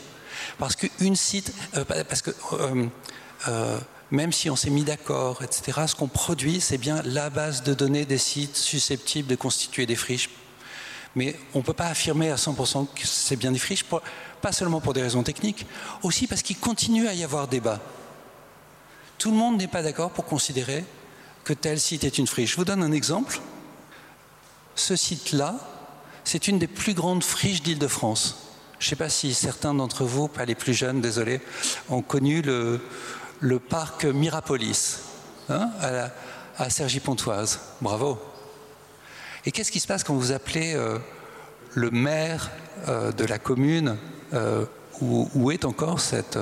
Parce qu'une site, parce que même si on s'est mis d'accord, etc., ce qu'on produit, c'est bien la base de données des sites susceptibles de constituer des friches. Mais on ne peut pas affirmer à 100% que c'est bien des friches, pas seulement pour des raisons techniques, aussi parce qu'il continue à y avoir débat. Tout le monde n'est pas d'accord pour considérer que tel site est une friche. Je vous donne un exemple. Ce site-là, c'est une des plus grandes friches d'Île-de-France. Je ne sais pas si certains d'entre vous, pas les plus jeunes, désolé, ont connu le, le parc Mirapolis hein, à, Cergy-Pontoise. Bravo. Et qu'est-ce qui se passe quand vous appelez euh, le maire euh, de la commune euh, où, est encore cette,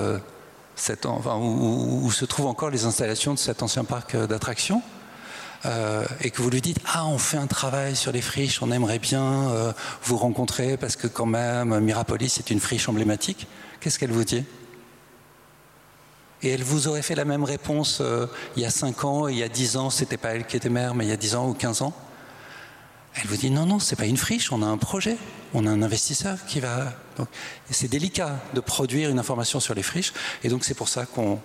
enfin, où, se trouvent encore les installations de cet ancien parc d'attractions et que vous lui dites ah on fait un travail sur les friches, on aimerait bien vous rencontrer parce que quand même Mirapolis est une friche emblématique. Qu'est-ce qu'elle vous dit? Et elle vous aurait fait la même réponse euh, il y a 5 ans, il y a 10 ans, c'était pas elle qui était mère, mais il y a 10 ans ou 15 ans. Elle vous dit non, non, c'est pas une friche, on a un projet, on a un investisseur qui va. c'est délicat de produire une information sur les friches, et donc c'est pour ça qu'on,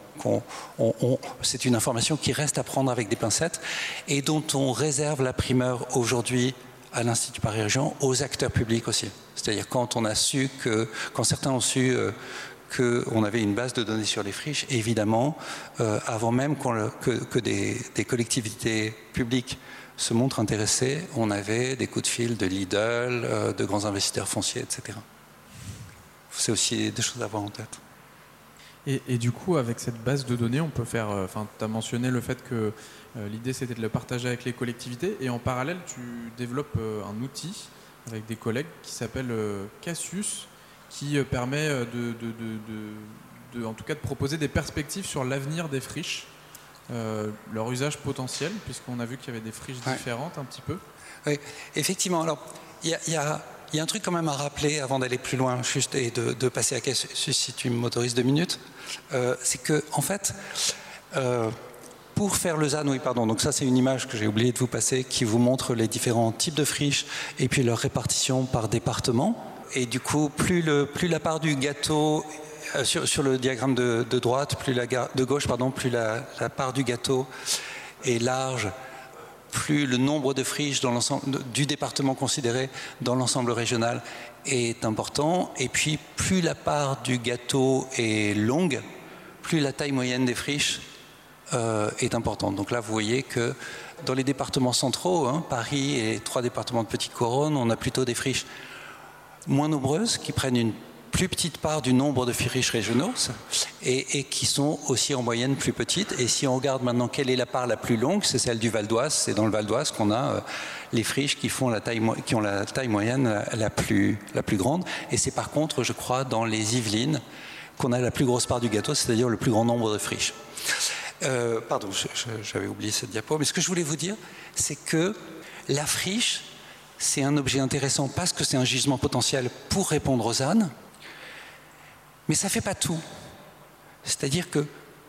c'est une information qui reste à prendre avec des pincettes et dont on réserve la primeur aujourd'hui à l'Institut Paris-Région aux acteurs publics aussi. C'est-à-dire quand on a su que, quand certains ont su euh, qu'on avait une base de données sur les friches, évidemment, euh, avant même que, des, collectivités publiques se montrent intéressées, on avait des coups de fil de Lidl, euh, de grands investisseurs fonciers, etc. C'est aussi des choses à avoir en tête. Et, du coup, avec cette base de données, on peut faire. Euh, enfin, tu as mentionné le fait que l'idée c'était de le partager avec les collectivités, et en parallèle, tu développes un outil avec des collègues qui s'appelle Cassius qui euh, permet euh, de, en tout cas de proposer des perspectives sur l'avenir des friches, euh, leur usage potentiel, puisqu'on a vu qu'il y avait des friches différentes un petit peu. Oui, effectivement. Alors, il y a, un truc quand même à rappeler avant d'aller plus loin, juste et de, passer à question, si tu m'autorises deux minutes, c'est que en fait. pour faire le ZAN, oui, pardon. Donc ça, c'est une image que j'ai oublié de vous passer, qui vous montre les différents types de friches et puis leur répartition par département et du coup, plus, la part du gâteau euh, sur, le diagramme de, droite, plus la, de gauche, pardon, plus la, part du gâteau est large, plus le nombre de friches du département considéré dans l'ensemble régional est important, et puis plus la part du gâteau est longue, plus la taille moyenne des friches euh, est importante. Donc là, vous voyez que dans les départements centraux, hein, Paris et trois départements de Petite Couronne, on a plutôt des friches moins nombreuses, qui prennent une plus petite part du nombre de friches régionaux et, qui sont aussi en moyenne plus petites. Et si on regarde maintenant quelle est la part la plus longue, c'est celle du Val d'Oise. C'est dans le Val d'Oise qu'on a euh, les friches qui, font la taille, qui ont la taille moyenne la plus, la plus grande. Et c'est par contre, je crois, dans les Yvelines qu'on a la plus grosse part du gâteau, c'est-à-dire le plus grand nombre de friches. Euh, pardon, j'avais oublié cette diapo. Mais ce que je voulais vous dire, c'est que la friche, c'est un objet intéressant parce que c'est un gisement potentiel pour répondre aux ânes, mais ça ne fait pas tout. C'est-à-dire que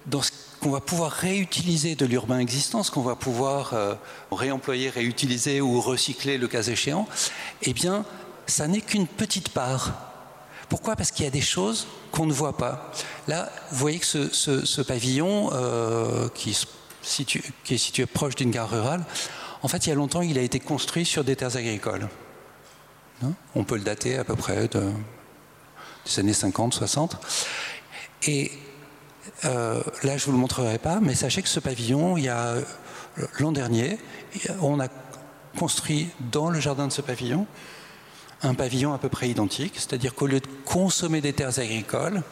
dans ce qu'on va pouvoir réutiliser de l'urbain existant, ce qu'on va pouvoir euh, réemployer, réutiliser ou recycler le cas échéant, eh bien, ça n'est qu'une petite part. Pourquoi? Parce qu'il y a des choses qu'on ne voit pas. Là, vous voyez que ce, pavillon euh, qui, qui est situé proche d'une gare rurale, en fait, il y a longtemps, il a été construit sur des terres agricoles. Hein On peut le dater à peu près de, des années 50, 60. Et euh, là, je ne vous le montrerai pas, mais sachez que ce pavillon, a l'an dernier, on a construit dans le jardin de ce pavillon un pavillon à peu près identique, c'est-à-dire qu'au lieu de consommer des terres agricoles,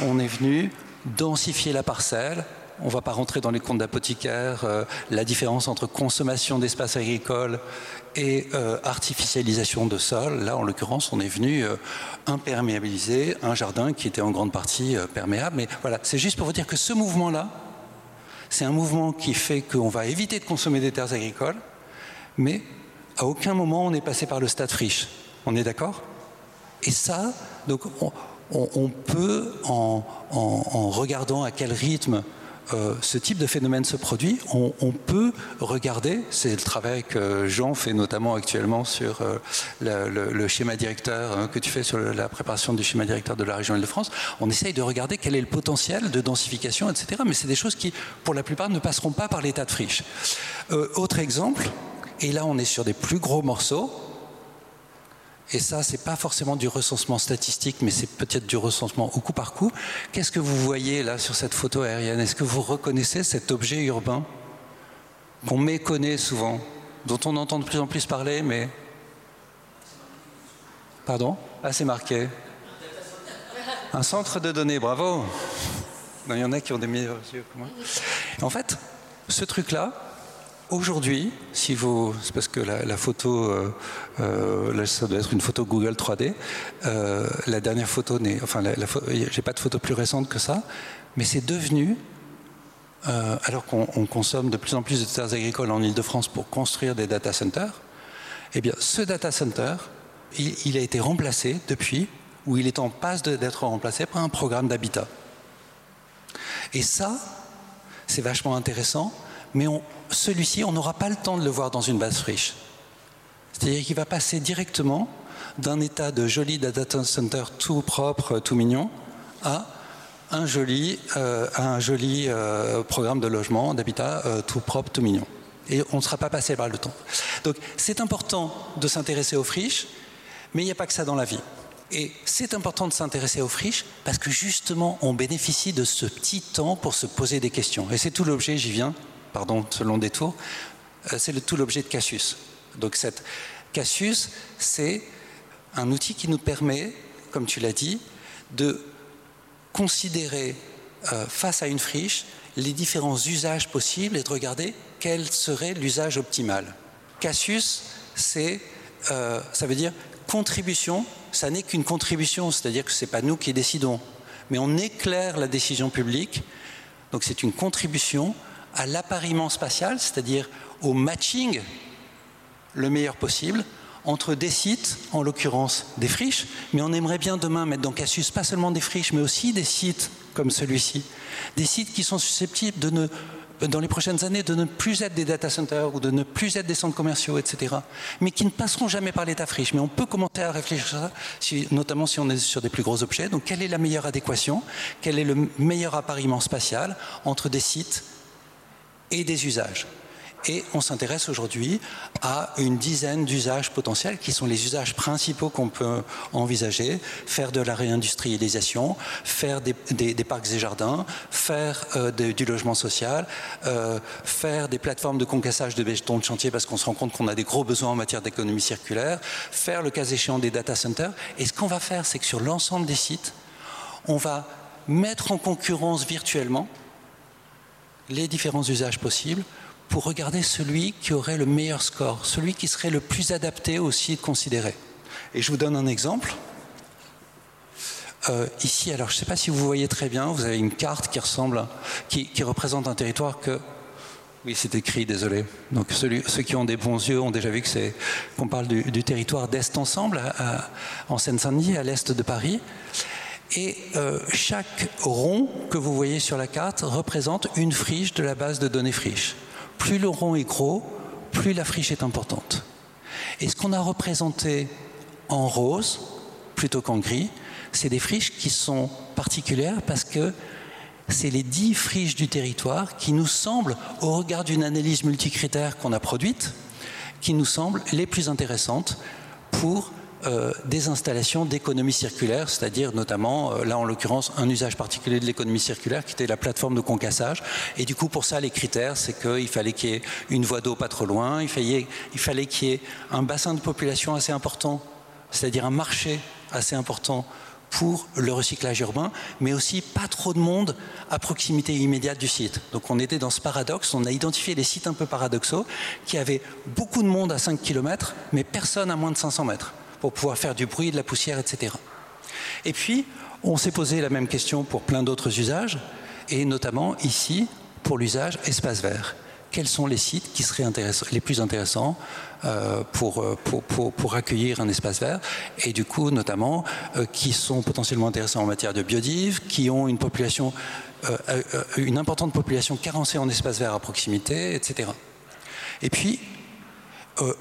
on est venu densifier la parcelle, on ne va pas rentrer dans les comptes d'apothicaire, euh, la différence entre consommation d'espace agricole et euh, artificialisation de sol. Là, en l'occurrence, on est venu euh, imperméabiliser un jardin qui était en grande partie perméable. Mais voilà, c'est juste pour vous dire que ce mouvement-là, C'est un mouvement qui fait qu'on va éviter de consommer des terres agricoles, mais à aucun moment on est passé par le stade friche. On est d'accord? Et ça, donc on, peut, en, regardant à quel rythme euh, ce type de phénomène se produit, on, peut regarder, c'est le travail que Jean fait notamment actuellement sur euh, le, schéma directeur hein, que tu fais sur la préparation du schéma directeur de la région Île-de-France, on essaye de regarder quel est le potentiel de densification, etc. Mais c'est des choses qui, pour la plupart, ne passeront pas par l'état de friche. Euh, autre exemple, et là on est sur des plus gros morceaux, et ça, c'est pas forcément du recensement statistique, mais c'est peut-être du recensement au coup par coup. Qu'est-ce que vous voyez là sur cette photo aérienne? Est-ce que vous reconnaissez cet objet urbain qu'on méconnaît souvent, dont on entend de plus en plus parler, mais... Pardon? Ah, c'est marqué. Un centre de données, bravo Il y en a qui ont des meilleurs yeux que moi. En fait, ce truc-là, Aujourd'hui, si vous, c'est parce que la, photo, euh, euh, là, ça doit être une photo Google 3D. Euh, la dernière photo n'est, enfin, la, j'ai pas de photo plus récente que ça, mais c'est devenu, alors qu'on consomme de plus en plus de terres agricoles en Ile-de-France pour construire des data centers, eh bien, ce data center, il, a été remplacé depuis, ou il est en passe d'être remplacé par un programme d'habitat. Et ça, c'est vachement intéressant mais celui-ci, on n'aura pas le temps de le voir dans une base friche. C'est-à-dire qu'il va passer directement d'un état de joli data center tout propre, tout mignon, à un joli, euh, un joli euh, programme de logement, d'habitat euh, tout propre, tout mignon. Et on ne sera pas passé par le temps. Donc c'est important de s'intéresser aux friches, mais il n'y a pas que ça dans la vie. Et c'est important de s'intéresser aux friches parce que justement on bénéficie de ce petit temps pour se poser des questions. Et c'est tout l'objet, j'y viens, pardon, ce long détour, euh, c'est tout l'objet de Cassius. Donc cette Cassius, c'est un outil qui nous permet, comme tu l'as dit, de considérer euh, face à une friche les différents usages possibles et de regarder quel serait l'usage optimal. Cassius, c'est, euh, ça veut dire contribution, ça n'est qu'une contribution, c'est-à-dire que ce n'est pas nous qui décidons, mais on éclaire la décision publique, donc c'est une contribution à l'appariement spatial, c'est-à-dire au matching le meilleur possible entre des sites, en l'occurrence des friches, mais on aimerait bien demain mettre dans Cassius pas seulement des friches, mais aussi des sites comme celui-ci, des sites qui sont susceptibles de ne, dans les prochaines années, de ne plus être des data centers ou de ne plus être des centres commerciaux, etc., mais qui ne passeront jamais par l'état friche. Mais on peut commencer à réfléchir à ça, notamment si on est sur des plus gros objets. Donc, quelle est la meilleure adéquation? Quel est le meilleur appariement spatial entre des sites et des usages. Et on s'intéresse aujourd'hui à une dizaine d'usages potentiels qui sont les usages principaux qu'on peut envisager. Faire de la réindustrialisation, faire des, parcs et jardins, faire euh, du logement social, euh, faire des plateformes de concassage de béton de chantier parce qu'on se rend compte qu'on a des gros besoins en matière d'économie circulaire, faire le cas échéant des data centers. Et ce qu'on va faire, c'est que sur l'ensemble des sites, on va mettre en concurrence virtuellement les différents usages possibles pour regarder celui qui aurait le meilleur score, celui qui serait le plus adapté au site considéré. Et je vous donne un exemple. Euh, ici, alors je ne sais pas si vous voyez très bien, vous avez une carte qui ressemble, qui, représente un territoire que oui, c'est écrit, désolé. Donc ceux qui ont des bons yeux ont déjà vu que c'est qu'on parle du, territoire d'Est Ensemble, en Seine-Saint-Denis, à l'est de Paris. Et euh, chaque rond que vous voyez sur la carte représente une friche de la base de données friche. Plus le rond est gros, plus la friche est importante. Et ce qu'on a représenté en rose plutôt qu'en gris, c'est des friches qui sont particulières parce que c'est les dix friches du territoire qui nous semblent, au regard d'une analyse multicritère qu'on a produite, qui nous semblent les plus intéressantes pour euh, des installations d'économie circulaire, c'est-à-dire notamment, euh, là en l'occurrence, un usage particulier de l'économie circulaire qui était la plateforme de concassage. Et du coup, pour ça, les critères, c'est qu'il fallait qu'il y ait une voie d'eau pas trop loin, il fallait, il fallait qu'il y ait un bassin de population assez important, c'est-à-dire un marché assez important pour le recyclage urbain, mais aussi pas trop de monde à proximité immédiate du site. Donc on était dans ce paradoxe, on a identifié des sites un peu paradoxaux qui avaient beaucoup de monde à 5 km, mais personne à moins de 500 mètres pour pouvoir faire du bruit, de la poussière, etc. Et puis, on s'est posé la même question pour plein d'autres usages, et notamment ici, pour l'usage espace vert. Quels sont les sites qui seraient les plus intéressants euh, pour, pour, pour, pour, accueillir un espace vert et du coup notamment euh, qui sont potentiellement intéressants en matière de biodive, qui ont une population, euh, une importante population carencée en espace vert à proximité, etc. Et puis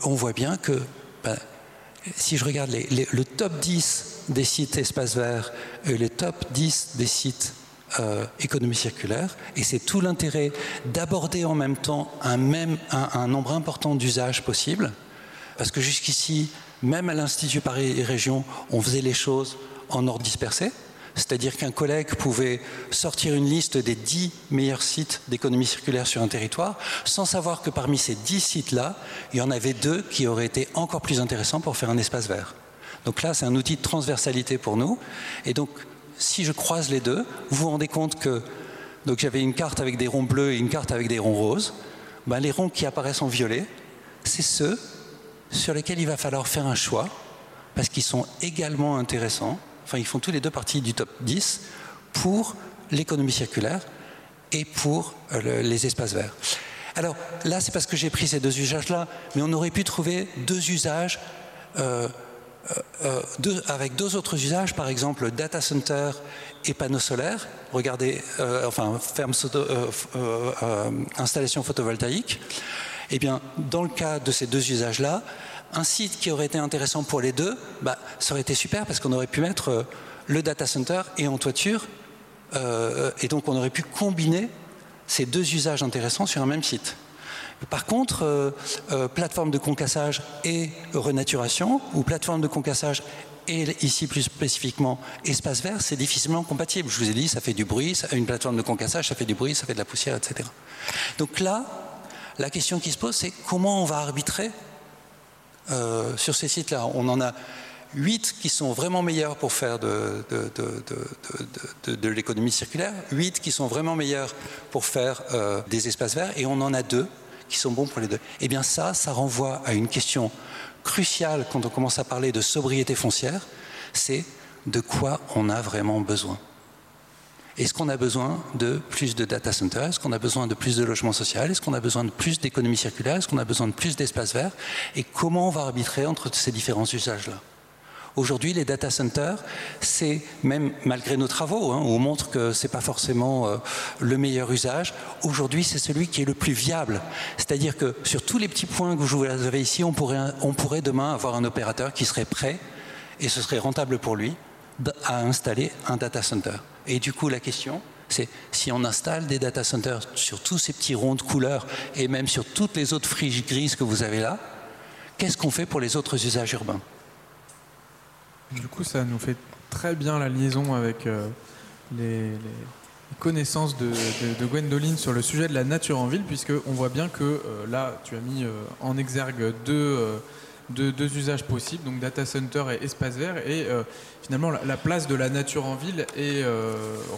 on voit bien que ben, si je regarde les, le top 10 des sites espaces verts et le top 10 des sites euh, économie circulaire, et c'est tout l'intérêt d'aborder en même temps un, même, un, nombre important d'usages possibles, parce que jusqu'ici, même à l'Institut Paris Région, on faisait les choses en ordre dispersé, c'est-à-dire qu'un collègue pouvait sortir une liste des 10 meilleurs sites d'économie circulaire sur un territoire, sans savoir que parmi ces 10 sites-là, il y en avait deux qui auraient été encore plus intéressants pour faire un espace vert. Donc là, c'est un outil de transversalité pour nous. Et donc, si je croise les deux, vous vous rendez compte que donc j'avais une carte avec des ronds bleus et une carte avec des ronds roses. Ben, les ronds qui apparaissent en violet, c'est ceux sur lesquels il va falloir faire un choix parce qu'ils sont également intéressants. Enfin, ils font tous les deux partie du top 10 pour l'économie circulaire et pour euh, les espaces verts. Alors là, c'est parce que j'ai pris ces deux usages-là, mais on aurait pu trouver deux usages euh, euh, avec deux autres usages, par exemple data center et panneaux solaires. Regardez, enfin, ferme installation photovoltaïque. Eh bien, dans le cas de ces deux usages-là, un site qui aurait été intéressant pour les deux, bah, ça aurait été super parce qu'on aurait pu mettre le data center et en toiture. et donc, on aurait pu combiner ces deux usages intéressants sur un même site. Par contre, euh, euh, plateforme de concassage et renaturation, ou plateforme de concassage et ici plus spécifiquement espace vert, c'est difficilement compatible. Je vous ai dit, ça fait du bruit, une plateforme de concassage, ça fait du bruit, ça fait de la poussière, etc. Donc là, la question qui se pose, c'est comment on va arbitrer euh, sur ces sites-là. On en a huit qui sont vraiment meilleurs pour faire de, l'économie circulaire, huit qui sont vraiment meilleurs pour faire des espaces verts, et on en a deux qui sont bons pour les deux. Eh bien ça, ça renvoie à une question cruciale quand on commence à parler de sobriété foncière, c'est de quoi on a vraiment besoin. Est-ce qu'on a besoin de plus de data centers? Est-ce qu'on a besoin de plus de logements sociaux? Est-ce qu'on a besoin de plus d'économie circulaire Est-ce qu'on a besoin de plus d'espaces verts? Et comment on va arbitrer entre ces différents usages-là? Aujourd'hui, les data centers, c'est même malgré nos travaux, hein, on montre que ce n'est pas forcément euh, le meilleur usage. Aujourd'hui, c'est celui qui est le plus viable. C'est-à-dire que sur tous les petits points que vous avez ici, on pourrait, on pourrait demain avoir un opérateur qui serait prêt et ce serait rentable pour lui à installer un data center. Et du coup, la question, c'est si on installe des data centers sur tous ces petits ronds de couleurs et même sur toutes les autres friches grises que vous avez là, qu'est-ce qu'on fait pour les autres usages urbains? Du coup, ça nous fait très bien la liaison avec euh, les, connaissances de, Gwendoline sur le sujet de la nature en ville, puisque on voit bien que euh, là, tu as mis euh, en exergue deux, deux, usages possibles, donc data center et espace vert, et finalement la, place de la nature en ville est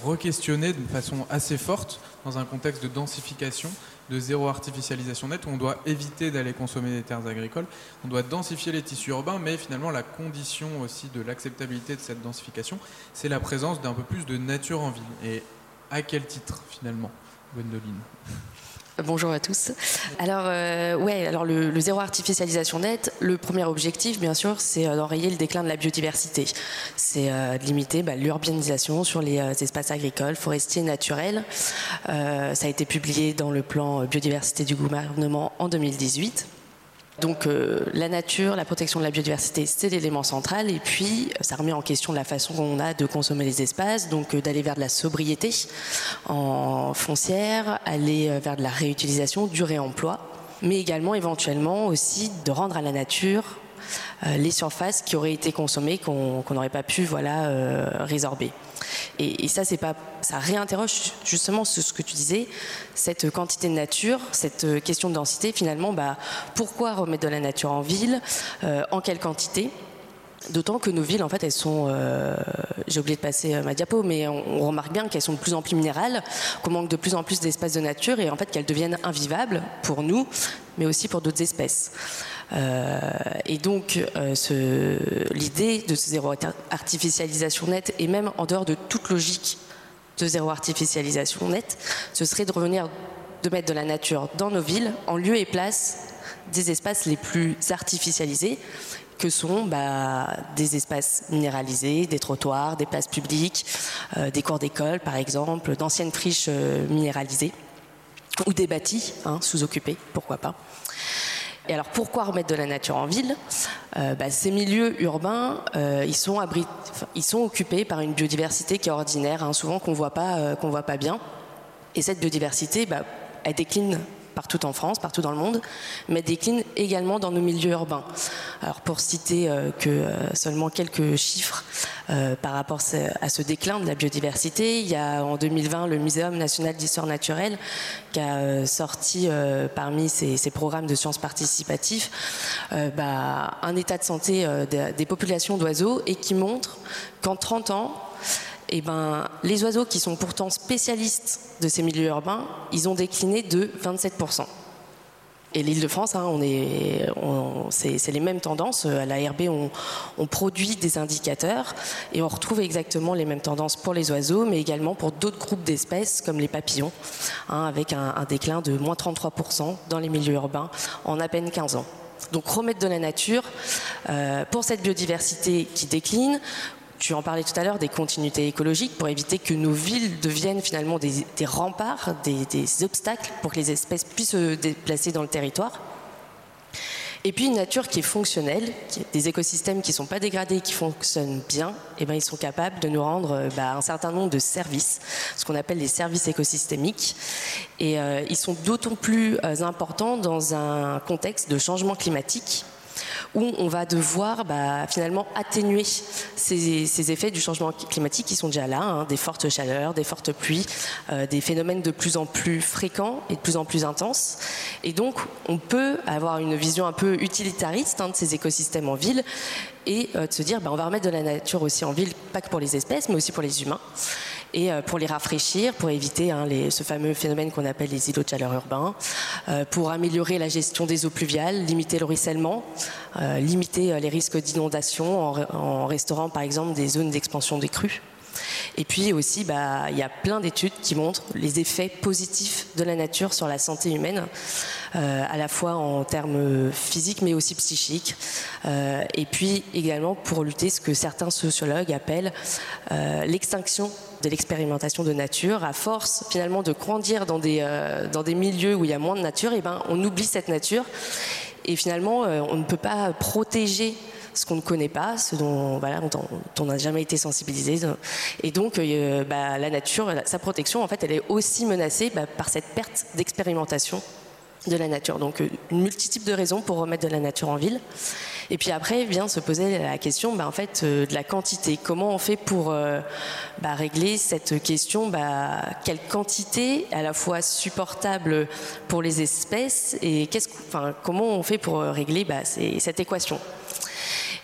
re-questionnée de façon assez forte dans un contexte de densification de zéro artificialisation nette où on doit éviter d'aller consommer des terres agricoles. On doit densifier les tissus urbains, mais finalement la condition aussi de l'acceptabilité de cette densification, c'est la présence d'un peu plus de nature en ville. Et à quel titre finalement, Gwendoline? Bonjour à tous. Alors, euh, ouais, alors le, zéro artificialisation nette, le premier objectif, bien sûr, c'est euh, d'enrayer le déclin de la biodiversité. C'est euh, de limiter bah, l'urbanisation sur les espaces agricoles, forestiers, naturels. ça a été publié dans le plan biodiversité du gouvernement en 2018. Donc euh, la nature, la protection de la biodiversité, c'est l'élément central. Et puis, ça remet en question la façon qu'on a de consommer les espaces, donc euh, d'aller vers de la sobriété en foncière, aller euh, vers de la réutilisation, du réemploi, mais également éventuellement aussi de rendre à la nature les surfaces qui auraient été consommées qu'on n'aurait pas pu voilà résorber. Et, ça, c'est pas, ça réinterroge justement ce, que tu disais, cette quantité de nature, cette question de densité. Finalement, bah, pourquoi remettre de la nature en ville euh, En quelle quantité? D'autant que nos villes, en fait, elles sont. Euh, j'ai oublié de passer euh, ma diapo, mais on, remarque bien qu'elles sont de plus en plus minérales, qu'on manque de plus en plus d'espaces de nature et en fait qu'elles deviennent invivables pour nous, mais aussi pour d'autres espèces. Euh, et donc, euh, l'idée de ce zéro artificialisation nette, et même en dehors de toute logique de zéro artificialisation nette, ce serait de revenir, de mettre de la nature dans nos villes en lieu et place des espaces les plus artificialisés que sont bah, des espaces minéralisés, des trottoirs, des places publiques, euh, des cours d'école par exemple, d'anciennes friches euh, minéralisées ou des bâtis hein, sous-occupés, pourquoi pas. Et alors pourquoi remettre de la nature en ville? Euh, bah, Ces milieux urbains, ils, sont ils sont occupés par une biodiversité qui est ordinaire, hein, souvent qu'on voit pas, qu'on voit pas bien. Et cette biodiversité, bah, elle décline partout en France, partout dans le monde, mais décline également dans nos milieux urbains. Alors pour citer euh, euh, seulement quelques chiffres euh, par rapport à ce déclin de la biodiversité, il y a en 2020 le Muséum national d'histoire naturelle qui a sorti parmi ses, programmes de sciences participatives bah, un état de santé des populations d'oiseaux et qui montre qu'en 30 ans, eh ben, les oiseaux qui sont pourtant spécialistes de ces milieux urbains, ils ont décliné de 27%. Et l'île de France, hein, c'est, les mêmes tendances. À la RB, on, produit des indicateurs et on retrouve exactement les mêmes tendances pour les oiseaux, mais également pour d'autres groupes d'espèces comme les papillons, hein, avec un, déclin de moins 33% dans les milieux urbains en à peine 15 ans. Donc remettre de la nature euh, pour cette biodiversité qui décline, tu en parlais tout à l'heure des continuités écologiques pour éviter que nos villes deviennent finalement des, remparts, des, obstacles pour que les espèces puissent se déplacer dans le territoire. Et puis une nature qui est fonctionnelle, des écosystèmes qui ne sont pas dégradés, qui fonctionnent bien, eh ben ils sont capables de nous rendre bah, un certain nombre de services, ce qu'on appelle les services écosystémiques. Et euh, ils sont d'autant plus euh, importants dans un contexte de changement climatique où on va devoir bah, finalement atténuer ces, effets du changement climatique qui sont déjà là, hein, des fortes chaleurs, des fortes pluies, euh, des phénomènes de plus en plus fréquents et de plus en plus intenses. Et donc, on peut avoir une vision un peu utilitariste hein, de ces écosystèmes en ville et euh, de se dire, bah, on va remettre de la nature aussi en ville, pas que pour les espèces, mais aussi pour les humains et euh, pour les rafraîchir, pour éviter hein, ce fameux phénomène qu'on appelle les îlots de chaleur urbains, euh, pour améliorer la gestion des eaux pluviales, limiter le ruissellement, euh, limiter les risques d'inondation en, restaurant par exemple des zones d'expansion des crues. Et puis aussi, bah, il y a plein d'études qui montrent les effets positifs de la nature sur la santé humaine, à la fois en termes physiques mais aussi psychiques. Et puis également pour lutter ce que certains sociologues appellent l'extinction de l'expérimentation de nature. À force finalement de grandir dans des, dans des milieux où il y a moins de nature, et ben, on oublie cette nature. Et finalement, on ne peut pas protéger ce qu'on ne connaît pas, ce dont, voilà, on n'a jamais été sensibilisé. Et donc, euh, bah, la nature, sa protection, en fait, elle est aussi menacée bah, par cette perte d'expérimentation de la nature. Donc, euh, une multitude de raisons pour remettre de la nature en ville. Et puis après vient se poser la question bah, en fait, euh, de la quantité. Comment on fait pour régler cette question Quelle quantité à la fois supportable pour les espèces et comment on fait pour régler cette équation?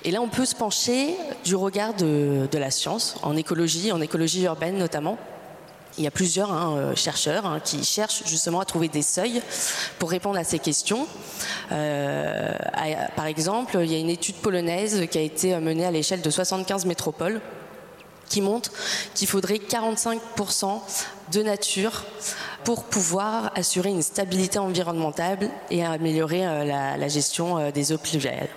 Et là, on peut se pencher du regard de, la science, en écologie, en écologie urbaine notamment. Il y a plusieurs hein, euh, chercheurs hein, qui cherchent justement à trouver des seuils pour répondre à ces questions. Euh, par exemple, il y a une étude polonaise qui a été menée à l'échelle de 75 métropoles qui montre qu'il faudrait 45% de nature pour pouvoir assurer une stabilité environnementale et améliorer euh, la, gestion des eaux pluviales.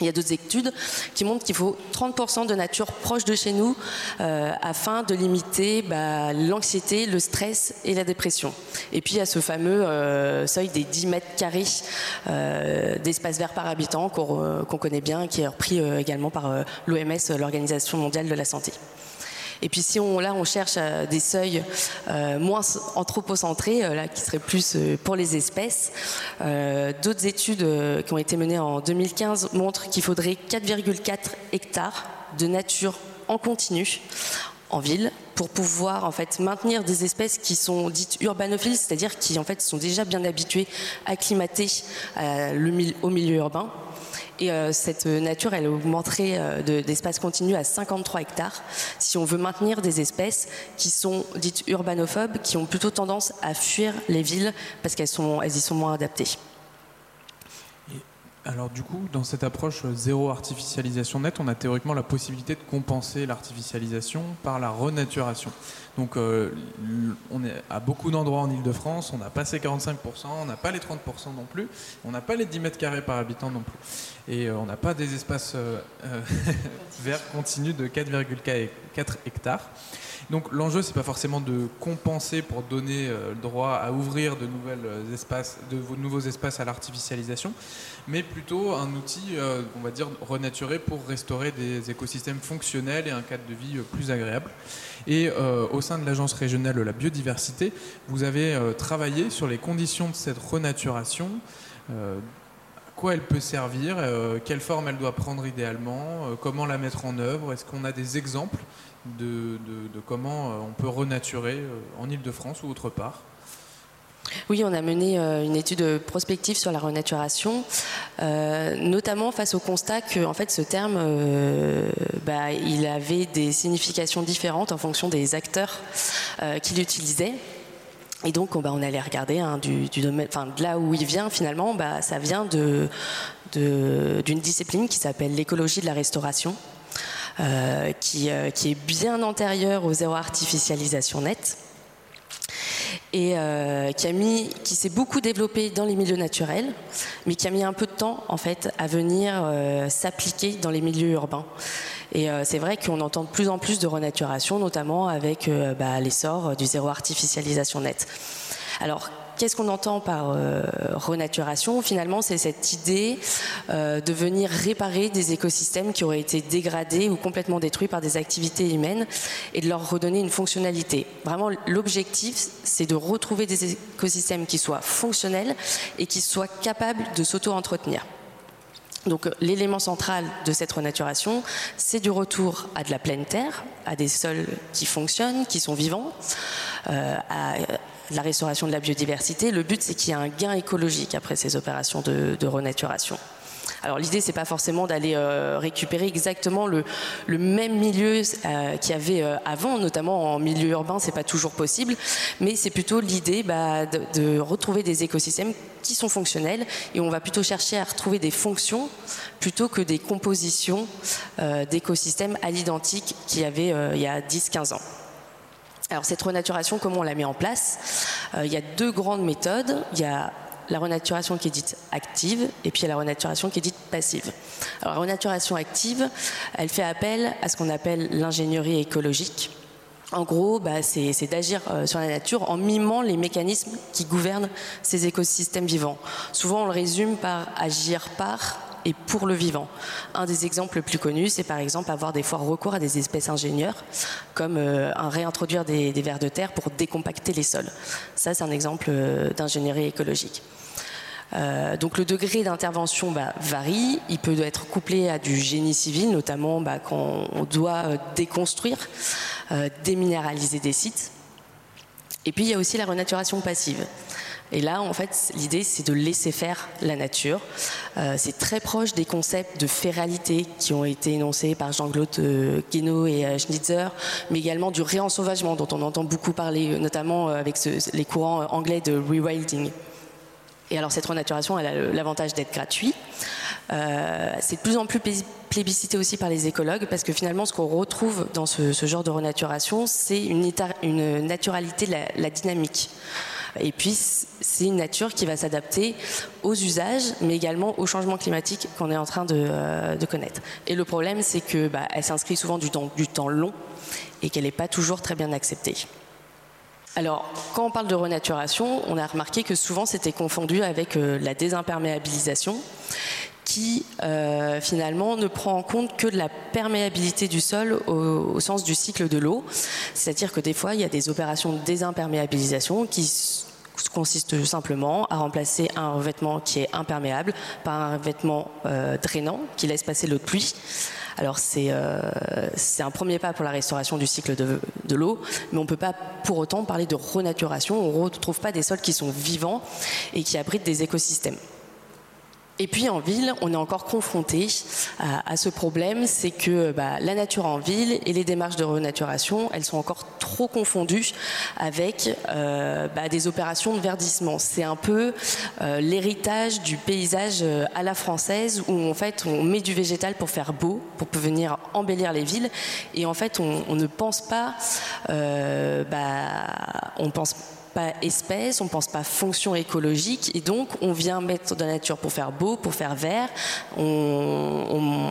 Il y a d'autres études qui montrent qu'il faut 30% de nature proche de chez nous euh, afin de limiter bah, l'anxiété, le stress et la dépression. Et puis il y a ce fameux euh, seuil des 10 mètres carrés euh, d'espace vert par habitant qu'on connaît bien, qui est repris également par l'OMS, l'Organisation mondiale de la santé. Et puis si on, là on cherche euh, des seuils euh, moins anthropocentrés, euh, là qui seraient plus pour les espèces, d'autres études qui ont été menées en 2015 montrent qu'il faudrait 4,4 hectares de nature en continu en ville pour pouvoir en fait maintenir des espèces qui sont dites urbanophiles, c'est-à-dire qui en fait sont déjà bien habituées, acclimatées au milieu urbain et euh, cette nature, elle augmenterait euh, d'espace continu à 53 hectares si on veut maintenir des espèces qui sont dites urbanophobes, qui ont plutôt tendance à fuir les villes parce qu'elles elles y sont moins adaptées. Alors du coup, dans cette approche zéro artificialisation nette, on a théoriquement la possibilité de compenser l'artificialisation par la renaturation. Donc euh, on est à beaucoup d'endroits en Ile-de-France, on n'a pas ces 45%, on n'a pas les 30% non plus, on n'a pas les 10 mètres carrés par habitant non plus. Et euh, on n'a pas des espaces euh, verts continus de 4,4 hectares. Donc l'enjeu, c'est pas forcément de compenser pour donner le droit à ouvrir de, nouvelles espaces, de nouveaux espaces à l'artificialisation, mais plutôt un outil, on va dire, renaturé pour restaurer des écosystèmes fonctionnels et un cadre de vie plus agréable. Et euh, au sein de l'Agence régionale de la biodiversité, vous avez euh, travaillé sur les conditions de cette renaturation. Euh, à quoi elle peut servir, quelle forme elle doit prendre idéalement, comment la mettre en œuvre, est-ce qu'on a des exemples de, de comment on peut renaturer en Ile-de-France ou autre part? Oui, on a mené euh, une étude prospective sur la renaturation, euh, notamment face au constat que en fait, ce terme, euh, bah, avait des significations différentes en fonction des acteurs qui l'utilisaient. Et donc, bah, on allait regarder hein, du, de là où il vient finalement, bah, ça vient d'une discipline qui s'appelle l'écologie de la restauration, qui, qui, est bien antérieure aux zéro artificialisation nette et euh, qui, s'est beaucoup développé dans les milieux naturels, mais qui a mis un peu de temps en fait à venir euh, s'appliquer dans les milieux urbains. Et euh, c'est vrai qu'on entend de plus en plus de renaturation, notamment avec bah, l'essor du zéro artificialisation nette. Alors Qu'est-ce qu'on entend par euh, renaturation? Finalement, c'est cette idée euh, de venir réparer des écosystèmes qui auraient été dégradés ou complètement détruits par des activités humaines et de leur redonner une fonctionnalité. Vraiment, l'objectif, c'est de retrouver des écosystèmes qui soient fonctionnels et qui soient capables de s'auto-entretenir. Donc l'élément central de cette renaturation, c'est du retour à de la pleine terre, à des sols qui fonctionnent, qui sont vivants, euh, à la restauration de la biodiversité. Le but, c'est qu'il y ait un gain écologique après ces opérations de, renaturation. Alors l'idée, c'est pas forcément d'aller euh, récupérer exactement le, même milieu euh, qu'il y avait euh, avant, notamment en milieu urbain, c'est pas toujours possible, mais c'est plutôt l'idée bah, de, de, retrouver des écosystèmes qui sont fonctionnels et on va plutôt chercher à retrouver des fonctions plutôt que des compositions d'écosystèmes à l'identique qu'il y avait il y a 10-15 ans. Alors cette renaturation, comment on la met en place? Euh, Il y a deux grandes méthodes. Il y a la renaturation qui est dite active et puis il y a la renaturation qui est dite passive. Alors la renaturation active, elle fait appel à ce qu'on appelle l'ingénierie écologique. En gros, bah, c'est d'agir euh, sur la nature en mimant les mécanismes qui gouvernent ces écosystèmes vivants. Souvent, on le résume par agir par et pour le vivant. Un des exemples les plus connus, c'est par exemple avoir des fois recours à des espèces ingénieurs, comme euh, réintroduire des, vers de terre pour décompacter les sols. Ça, c'est un exemple euh, d'ingénierie écologique. Euh, donc le degré d'intervention bah, varie, il peut être couplé à du génie civil, notamment bah, quand on doit déconstruire, déminéraliser des sites. Et puis il y a aussi la renaturation passive. Et là, en fait, l'idée, c'est de laisser faire la nature. Euh, c'est très proche des concepts de féralité qui ont été énoncés par Jean-Claude euh, Guénaud et euh, Schnitzer, mais également du réensauvagement, dont on entend beaucoup parler, notamment avec les courants anglais de rewilding. Et alors, cette renaturation, elle a l'avantage d'être gratuite. c'est de plus en plus plébiscité aussi par les écologues parce que finalement, ce qu'on retrouve dans ce, genre de renaturation, c'est une, naturalité de la dynamique. Et puis, c'est une nature qui va s'adapter aux usages, mais également au changement climatique qu'on est en train de, euh, connaître. Et le problème, c'est qu'elle bah, s'inscrit souvent du temps, long et qu'elle n'est pas toujours très bien acceptée. Alors, quand on parle de renaturation, on a remarqué que souvent c'était confondu avec euh, la désimperméabilisation, qui euh, finalement ne prend en compte que la perméabilité du sol au, sens du cycle de l'eau. C'est-à-dire que des fois, il y a des opérations de désimperméabilisation qui consistent simplement à remplacer un revêtement qui est imperméable par un revêtement euh, drainant qui laisse passer l'eau de pluie. Alors euh, c'est un premier pas pour la restauration du cycle de, de l'eau, mais on ne peut pas pour autant parler de renaturation. On ne retrouve pas des sols qui sont vivants et qui abritent des écosystèmes. Et puis en ville, on est encore confronté à, ce problème, c'est que bah, la nature en ville et les démarches de renaturation, elles sont encore trop confondues avec euh, bah, des opérations de verdissement. C'est un peu euh, l'héritage du paysage euh, à la française où en fait on met du végétal pour faire beau, pour venir embellir les villes, et en fait on, ne pense pas, bah, on pense pas espèce, on pense pas fonction écologique, et donc on vient mettre de la nature pour faire beau, pour faire vert.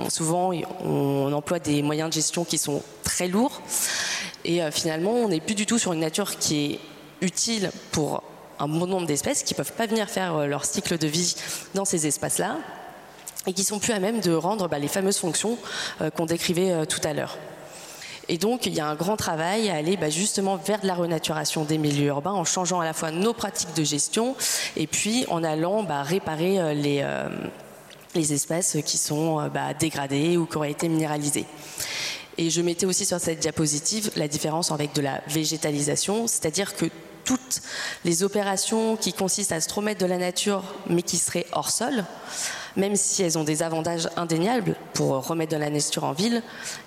Souvent, on emploie des moyens de gestion qui sont très lourds, et euh, finalement, on n'est plus du tout sur une nature qui est utile pour un bon nombre d'espèces qui ne peuvent pas venir faire euh, leur cycle de vie dans ces espaces-là et qui sont plus à même de rendre bah, les fameuses fonctions euh, qu'on décrivait tout à l'heure. Et donc, il y a un grand travail à aller bah, justement vers de la renaturation des milieux urbains en changeant à la fois nos pratiques de gestion et puis en allant bah, réparer euh, les, euh, les espèces qui sont euh, bah, dégradées ou qui auraient été minéralisées. Et je mettais aussi sur cette diapositive la différence avec de la végétalisation, c'est-à-dire que toutes les opérations qui consistent à se remettre de la nature mais qui seraient hors sol, même si elles ont des avantages indéniables pour remettre de la nature en ville,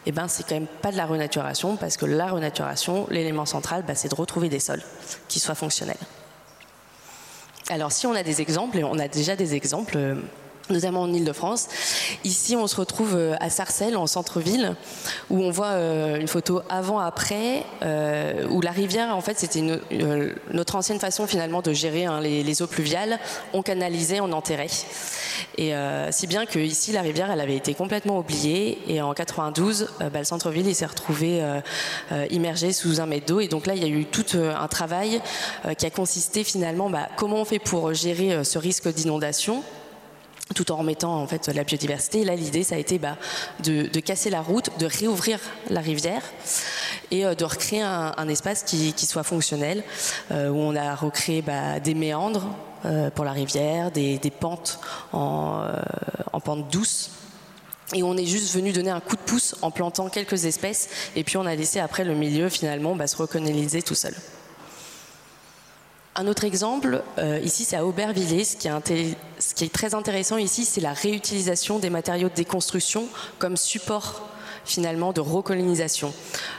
eh ben, c'est quand même pas de la renaturation, parce que la renaturation, l'élément central, bah, c'est de retrouver des sols qui soient fonctionnels. Alors si on a des exemples, et on a déjà des exemples, euh, notamment en Ile-de-France. Ici, on se retrouve euh, à Sarcelles, en centre-ville, où on voit euh, une photo avant-après, euh, où la rivière, en fait, c'était notre ancienne façon finalement de gérer hein, les, eaux pluviales. On canalisait, on enterrait. Et si bien que ici, la rivière, elle avait été complètement oubliée. Et en 92, bah, le centre-ville, il s'est retrouvé immergé sous un mètre d'eau. Et donc là, il y a eu tout un travail qui a consisté finalement, bah, comment on fait pour gérer ce risque d'inondation tout en remettant en fait la biodiversité. là, l'idée, ça a été bah, de, casser la route, de réouvrir la rivière et euh, de recréer un, espace qui, soit fonctionnel, euh, où on a recréé bah, des méandres euh, pour la rivière, des, pentes en, pente douce. Et on est juste venu donner un coup de pouce en plantant quelques espèces, et puis on a laissé après le milieu finalement bah, se recoloniser tout seul. Un autre exemple, euh, ici c'est à Aubervilliers, ce qui, est ce qui est très intéressant ici, c'est la réutilisation des matériaux de déconstruction comme support finalement de recolonisation.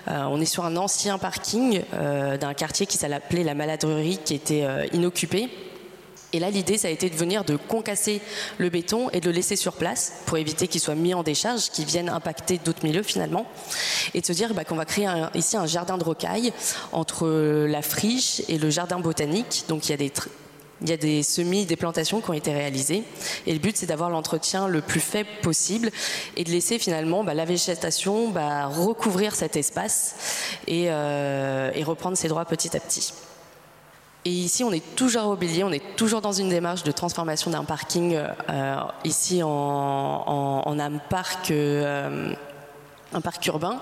Euh, on est sur un ancien parking euh, d'un quartier qui s'appelait la Maladrerie, qui était inoccupé et là, l'idée, ça a été de venir de concasser le béton et de le laisser sur place pour éviter qu'il soit mis en décharge, qu'il vienne impacter d'autres milieux finalement, et de se dire bah, qu'on va créer ici un jardin de rocailles entre la friche et le jardin botanique. Donc il y a des semis, des plantations qui ont été réalisées. Et le but, c'est d'avoir l'entretien le plus faible possible et de laisser finalement bah, la végétation bah, recouvrir cet espace euh, et reprendre ses droits petit à petit. Et ici, on est toujours à Aubilier, on est toujours dans une démarche de transformation d'un parking euh, ici en, en, un parc. Euh, un parc urbain.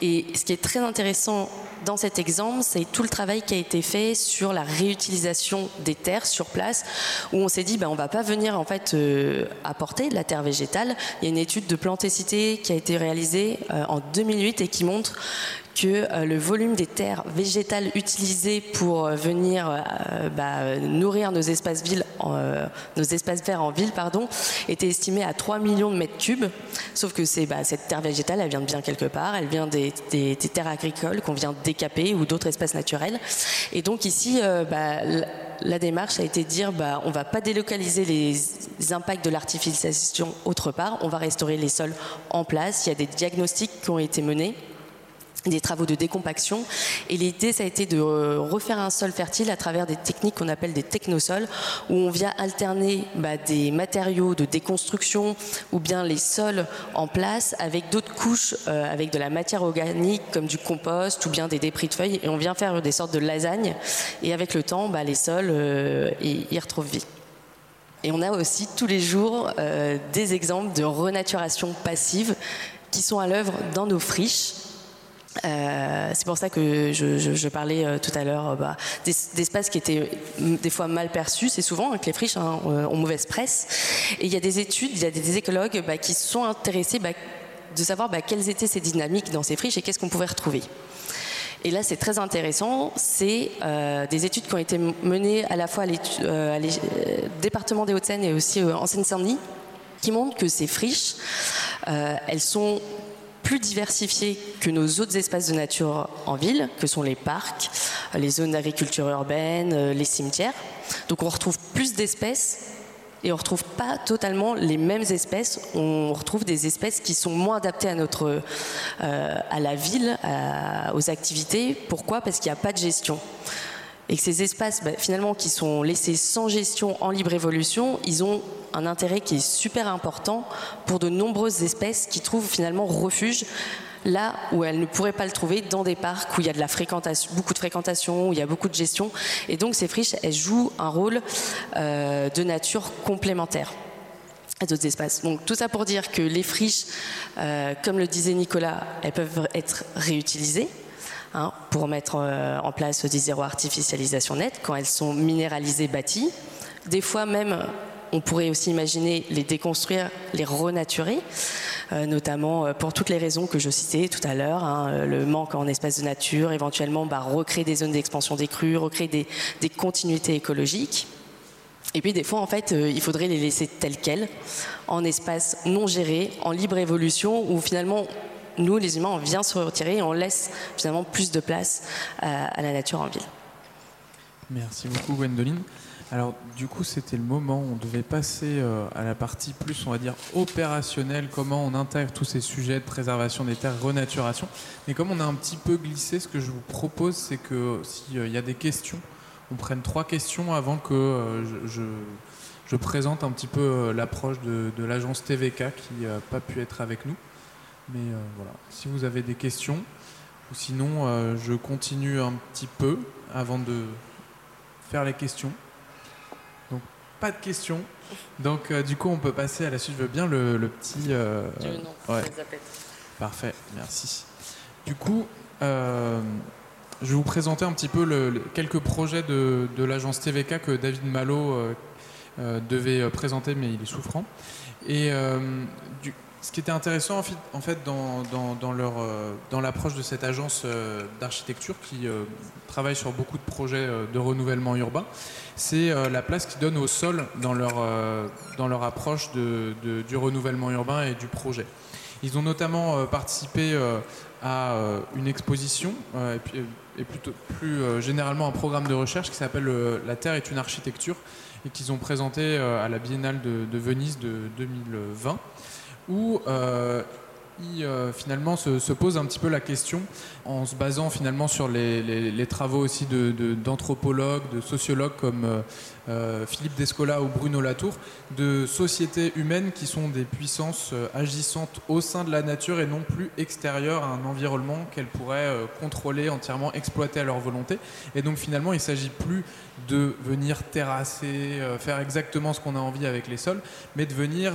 Et ce qui est très intéressant dans cet exemple, c'est tout le travail qui a été fait sur la réutilisation des terres sur place, où on s'est dit, ben, on va pas venir en fait euh, apporter de la terre végétale. Il y a une étude de plantécité qui a été réalisée en 2008 et qui montre que euh, le volume des terres végétales utilisées pour euh, venir euh, bah, nourrir nos espaces, verts en ville pardon, était estimé à 3 millions de mètres cubes. Sauf que bah, cette terre végétale, elle vient de bien quelque part, elle vient des, terres agricoles qu'on vient décaper ou d'autres espaces naturels. Et donc ici, bah, la démarche a été de dire bah, on ne va pas délocaliser les impacts de l'artificialisation autre part, on va restaurer les sols en place. Il y a des diagnostics qui ont été menés des travaux de décompaction. Et l'idée, ça a été de refaire un sol fertile à travers des techniques qu'on appelle des technosols, où on vient alterner bah, des matériaux de déconstruction ou bien les sols en place avec d'autres couches, euh, avec de la matière organique comme du compost ou bien des débris de feuilles, et on vient faire des sortes de lasagnes. Et avec le temps, bah, les sols euh, y, retrouvent vie. Et on a aussi tous les jours euh, des exemples de renaturation passive qui sont à l'œuvre dans nos friches euh, c'est pour ça que je, parlais euh, tout à l'heure euh, bah, d'espaces qui étaient des fois mal perçus. C'est souvent que les friches hein, ont mauvaise presse. Et il y a des études, il y a des écologues bah, qui sont intéressés bah, de savoir quelles étaient ces dynamiques dans ces friches et qu'est-ce qu'on pouvait retrouver. Et là, c'est très intéressant. C'est des études qui ont été menées à la fois à, au département des Hauts-de-Seine et aussi en Seine-Saint-Denis, qui montrent que ces friches, elles sont plus diversifiées que nos autres espaces de nature en ville, que sont les parcs, les zones d'agriculture urbaine, les cimetières. Donc on retrouve plus d'espèces et on ne retrouve pas totalement les mêmes espèces. On retrouve des espèces qui sont moins adaptées à notre, euh, à la ville, aux activités. Pourquoi? Parce qu'il n'y a pas de gestion. Et que ces espaces, bah, finalement, qui sont laissés sans gestion, en libre évolution, ils ont un intérêt qui est super important pour de nombreuses espèces qui trouvent finalement refuge là où elles ne pourraient pas le trouver dans des parcs où il y a de la fréquentation, beaucoup de fréquentation, où il y a beaucoup de gestion. Et donc ces friches, elles jouent un rôle euh, de nature complémentaire à d'autres espaces. Donc tout ça pour dire que les friches, euh, comme le disait Nicolas, elles peuvent être réutilisées. Hein, pour mettre euh, en place des zéro artificialisation nette quand elles sont minéralisées, bâties. Des fois même, on pourrait aussi imaginer les déconstruire, les renaturer. Euh, notamment euh, pour toutes les raisons que je citais tout à l'heure, hein, euh, le manque en espace de nature, éventuellement bah, recréer des zones d'expansion des crues, recréer des, continuités écologiques. Et puis des fois, en fait, il faudrait les laisser telles quelles, en espace non géré, en libre évolution, où finalement, nous, les humains, on vient se retirer et on laisse finalement plus de place à la nature en ville. Merci beaucoup, Gwendoline. Alors du coup c'était le moment on devait passer euh, à la partie plus on va dire opérationnelle, comment on intègre tous ces sujets de préservation des terres, renaturation. Mais comme on a un petit peu glissé, ce que je vous propose c'est que s'il euh, y a des questions, on prenne trois questions avant que euh, je, présente un petit peu l'approche de, l'agence TVK qui n'a pas pu être avec nous. Mais voilà, si vous avez des questions, ou sinon je continue un petit peu avant de faire les questions pas de questions. Donc, euh, du coup, on peut passer à la suite. Je veux bien le, petit. Euh, Parfait, merci. Du coup, euh, je vais vous présenter un petit peu le, quelques projets de, de l'agence TVK que David Malo devait présenter, mais il est souffrant. Et du, ce qui était intéressant en fait, dans, leur, euh, dans l'approche de cette agence euh, d'architecture qui euh, travaille sur beaucoup de projets de renouvellement urbain, c'est la place qu'ils donnent au sol dans leur, dans leur approche du renouvellement urbain et du projet. Ils ont notamment participé à une exposition et, plutôt plus généralement un programme de recherche qui s'appelle La Terre est une architecture et qu'ils ont présenté à la Biennale de Venise de 2020 où euh, il euh, finalement se, pose un petit peu la question en se basant finalement sur les, travaux aussi d'anthropologues, de, de, sociologues comme euh, Philippe Descola ou Bruno Latour, de sociétés humaines qui sont des puissances euh, agissantes au sein de la nature et non plus extérieures à un environnement qu'elles pourraient euh, contrôler entièrement, exploiter à leur volonté. Et donc finalement, il ne s'agit plus de venir terrasser, faire exactement ce qu'on a envie avec les sols, mais de venir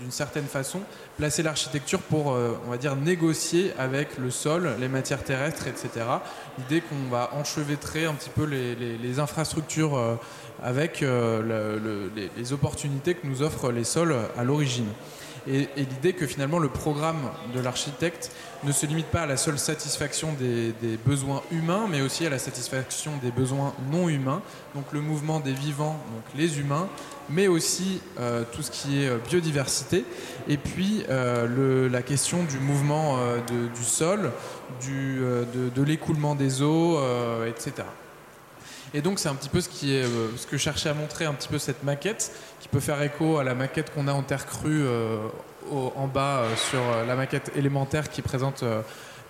d'une certaine façon placer l'architecture pour, on va dire, négocier avec le sol, les matières terrestres, etc. L'idée qu'on va enchevêtrer un petit peu les infrastructures avec euh, les, opportunités que nous offrent les sols à l'origine. Et, l'idée que finalement le programme de l'architecte ne se limite pas à la seule satisfaction des, besoins humains, mais aussi à la satisfaction des besoins non humains, donc le mouvement des vivants, donc les humains, mais aussi euh, tout ce qui est euh, biodiversité, et puis la question du mouvement du sol, de l'écoulement des eaux, etc. Et donc c'est un petit peu ce, euh, que je cherchais à montrer, un petit peu cette maquette, qui peut faire écho à la maquette qu'on a en terre crue euh, en bas euh, sur la maquette élémentaire qui présente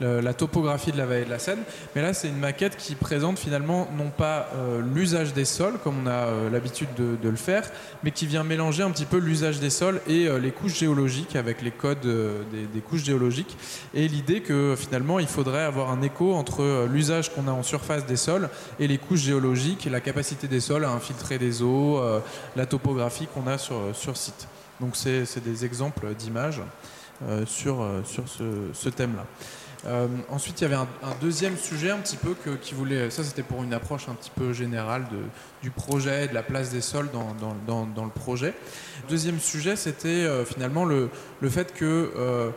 la topographie de la vallée de la Seine. Mais là, c'est une maquette qui présente finalement non pas euh, l'usage des sols, comme on a euh, l'habitude de, le faire, mais qui vient mélanger un petit peu l'usage des sols et euh, les couches géologiques avec les codes des, couches géologiques. Et l'idée que finalement, il faudrait avoir un écho entre l'usage qu'on a en surface des sols et les couches géologiques, la capacité des sols à infiltrer des eaux, la topographie qu'on a sur, sur site. Donc c'est des exemples d'images sur, sur ce thème-là. Euh, ensuite, il y avait un, deuxième sujet un petit peu que, qui voulait. Ça, c'était pour une approche un petit peu générale du projet, de la place des sols dans, le projet. Deuxième sujet, c'était euh, finalement le, le, fait que euh,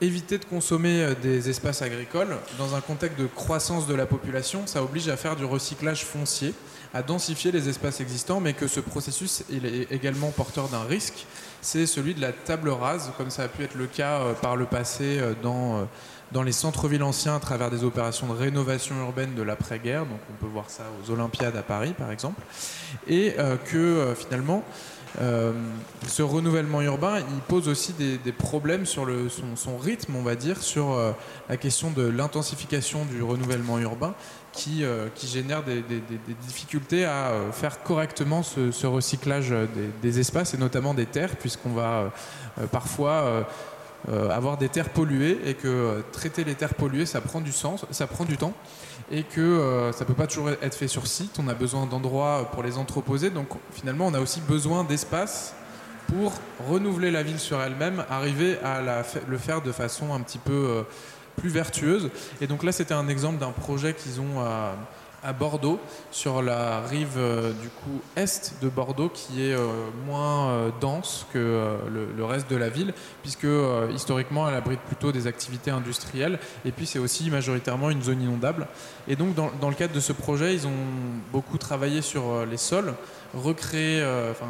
éviter de consommer des espaces agricoles dans un contexte de croissance de la population, ça oblige à faire du recyclage foncier, à densifier les espaces existants, mais que ce processus est également porteur d'un risque, c'est celui de la table rase, comme ça a pu être le cas par le passé dans dans les centres-villes anciens à travers des opérations de rénovation urbaine de l'après-guerre. Donc on peut voir ça aux Olympiades à Paris par exemple. Et euh, que euh, finalement, euh, ce renouvellement urbain, il pose aussi des, problèmes sur son, rythme, on va dire, sur la question de l'intensification du renouvellement urbain qui génère des, difficultés à faire correctement ce, recyclage des, espaces et notamment des terres, puisqu'on va parfois euh, avoir des terres polluées et que euh, traiter les terres polluées, ça prend du sens, ça prend du temps et que euh, ça peut pas toujours être fait sur site. On a besoin d'endroits pour les entreposer. Donc finalement, on a aussi besoin d'espace pour renouveler la ville sur elle-même, arriver à le faire de façon un petit peu plus vertueuse. Et donc là, c'était un exemple d'un projet qu'ils ont Bordeaux, sur la rive euh, du coup est de Bordeaux, qui est euh, moins euh, dense que le, reste de la ville, puisque historiquement elle abrite plutôt des activités industrielles, et puis c'est aussi majoritairement une zone inondable. Et donc dans, le cadre de ce projet, ils ont beaucoup travaillé sur les sols, recréé, enfin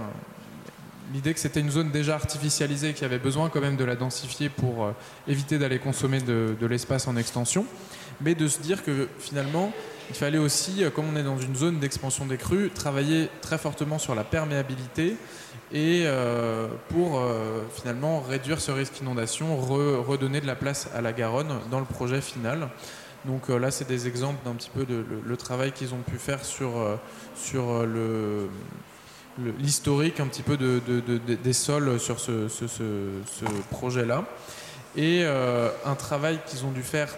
l'idée que c'était une zone déjà artificialisée qui avait besoin quand même de la densifier pour éviter d'aller consommer de l'espace en extension, mais de se dire que finalement il fallait aussi, euh, comme on est dans une zone d'expansion des crues, travailler très fortement sur la perméabilité et euh, pour euh, finalement réduire ce risque d'inondation, redonner de la place à la Garonne dans le projet final. Donc là, c'est des exemples d'un petit peu de le, travail qu'ils ont pu faire sur, sur l'historique un petit peu de, des sols sur ce projet-là. Et un travail qu'ils ont dû faire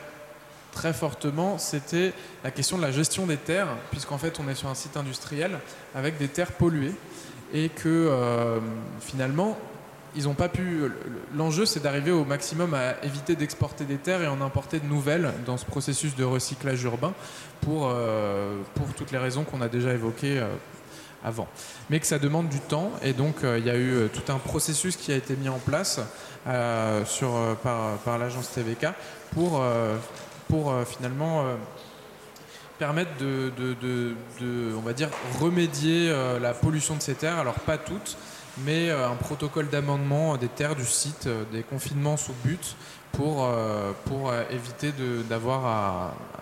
très fortement, c'était la question de la gestion des terres, puisqu'en fait on est sur un site industriel avec des terres polluées et que euh, finalement ils n'ont pas pu. L'enjeu c'est d'arriver au maximum à éviter d'exporter des terres et en importer de nouvelles dans ce processus de recyclage urbain pour, euh, pour toutes les raisons qu'on a déjà évoquées. Euh, avant. Mais que ça demande du temps et donc il y a eu tout un processus qui a été mis en place sur, par, par l'agence TVK pour pour euh, finalement euh, permettre de, on va dire, remédier euh, la pollution de ces terres. Alors pas toutes, mais un protocole d'amendement des terres du site, des confinements sous but pour, pour éviter d'avoir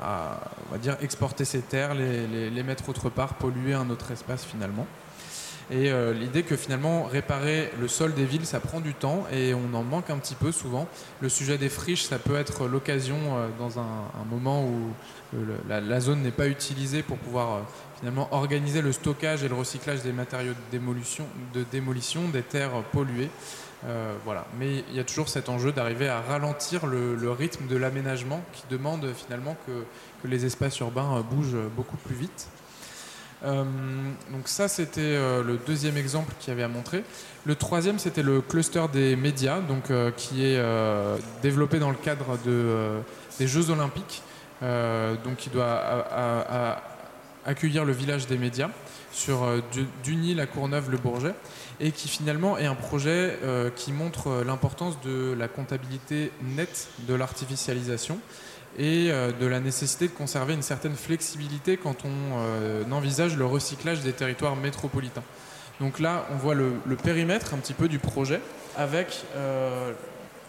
à, on va dire, exporter ces terres, les, mettre autre part, polluer un autre espace finalement. Et euh, l'idée que finalement réparer le sol des villes, ça prend du temps et on en manque un petit peu souvent. Le sujet des friches, ça peut être l'occasion euh, dans un, moment où la, zone n'est pas utilisée pour pouvoir euh, finalement organiser le stockage et le recyclage des matériaux de démolition, de démolition des terres polluées. voilà. Mais il y a toujours cet enjeu d'arriver à ralentir le, rythme de l'aménagement qui demande finalement que les espaces urbains bougent beaucoup plus vite. Euh, donc ça, c'était euh, le deuxième exemple qu'il y avait à montrer. Le troisième, c'était le cluster des médias, donc, euh, qui est développé dans le cadre de, des Jeux olympiques, donc qui doit accueillir le village des médias sur Duny, la Courneuve, le Bourget, et qui finalement est un projet qui montre l'importance de la comptabilité nette de l'artificialisation et euh, de la nécessité de conserver une certaine flexibilité quand on euh, envisage le recyclage des territoires métropolitains. Donc là, on voit le, périmètre un petit peu du projet avec euh,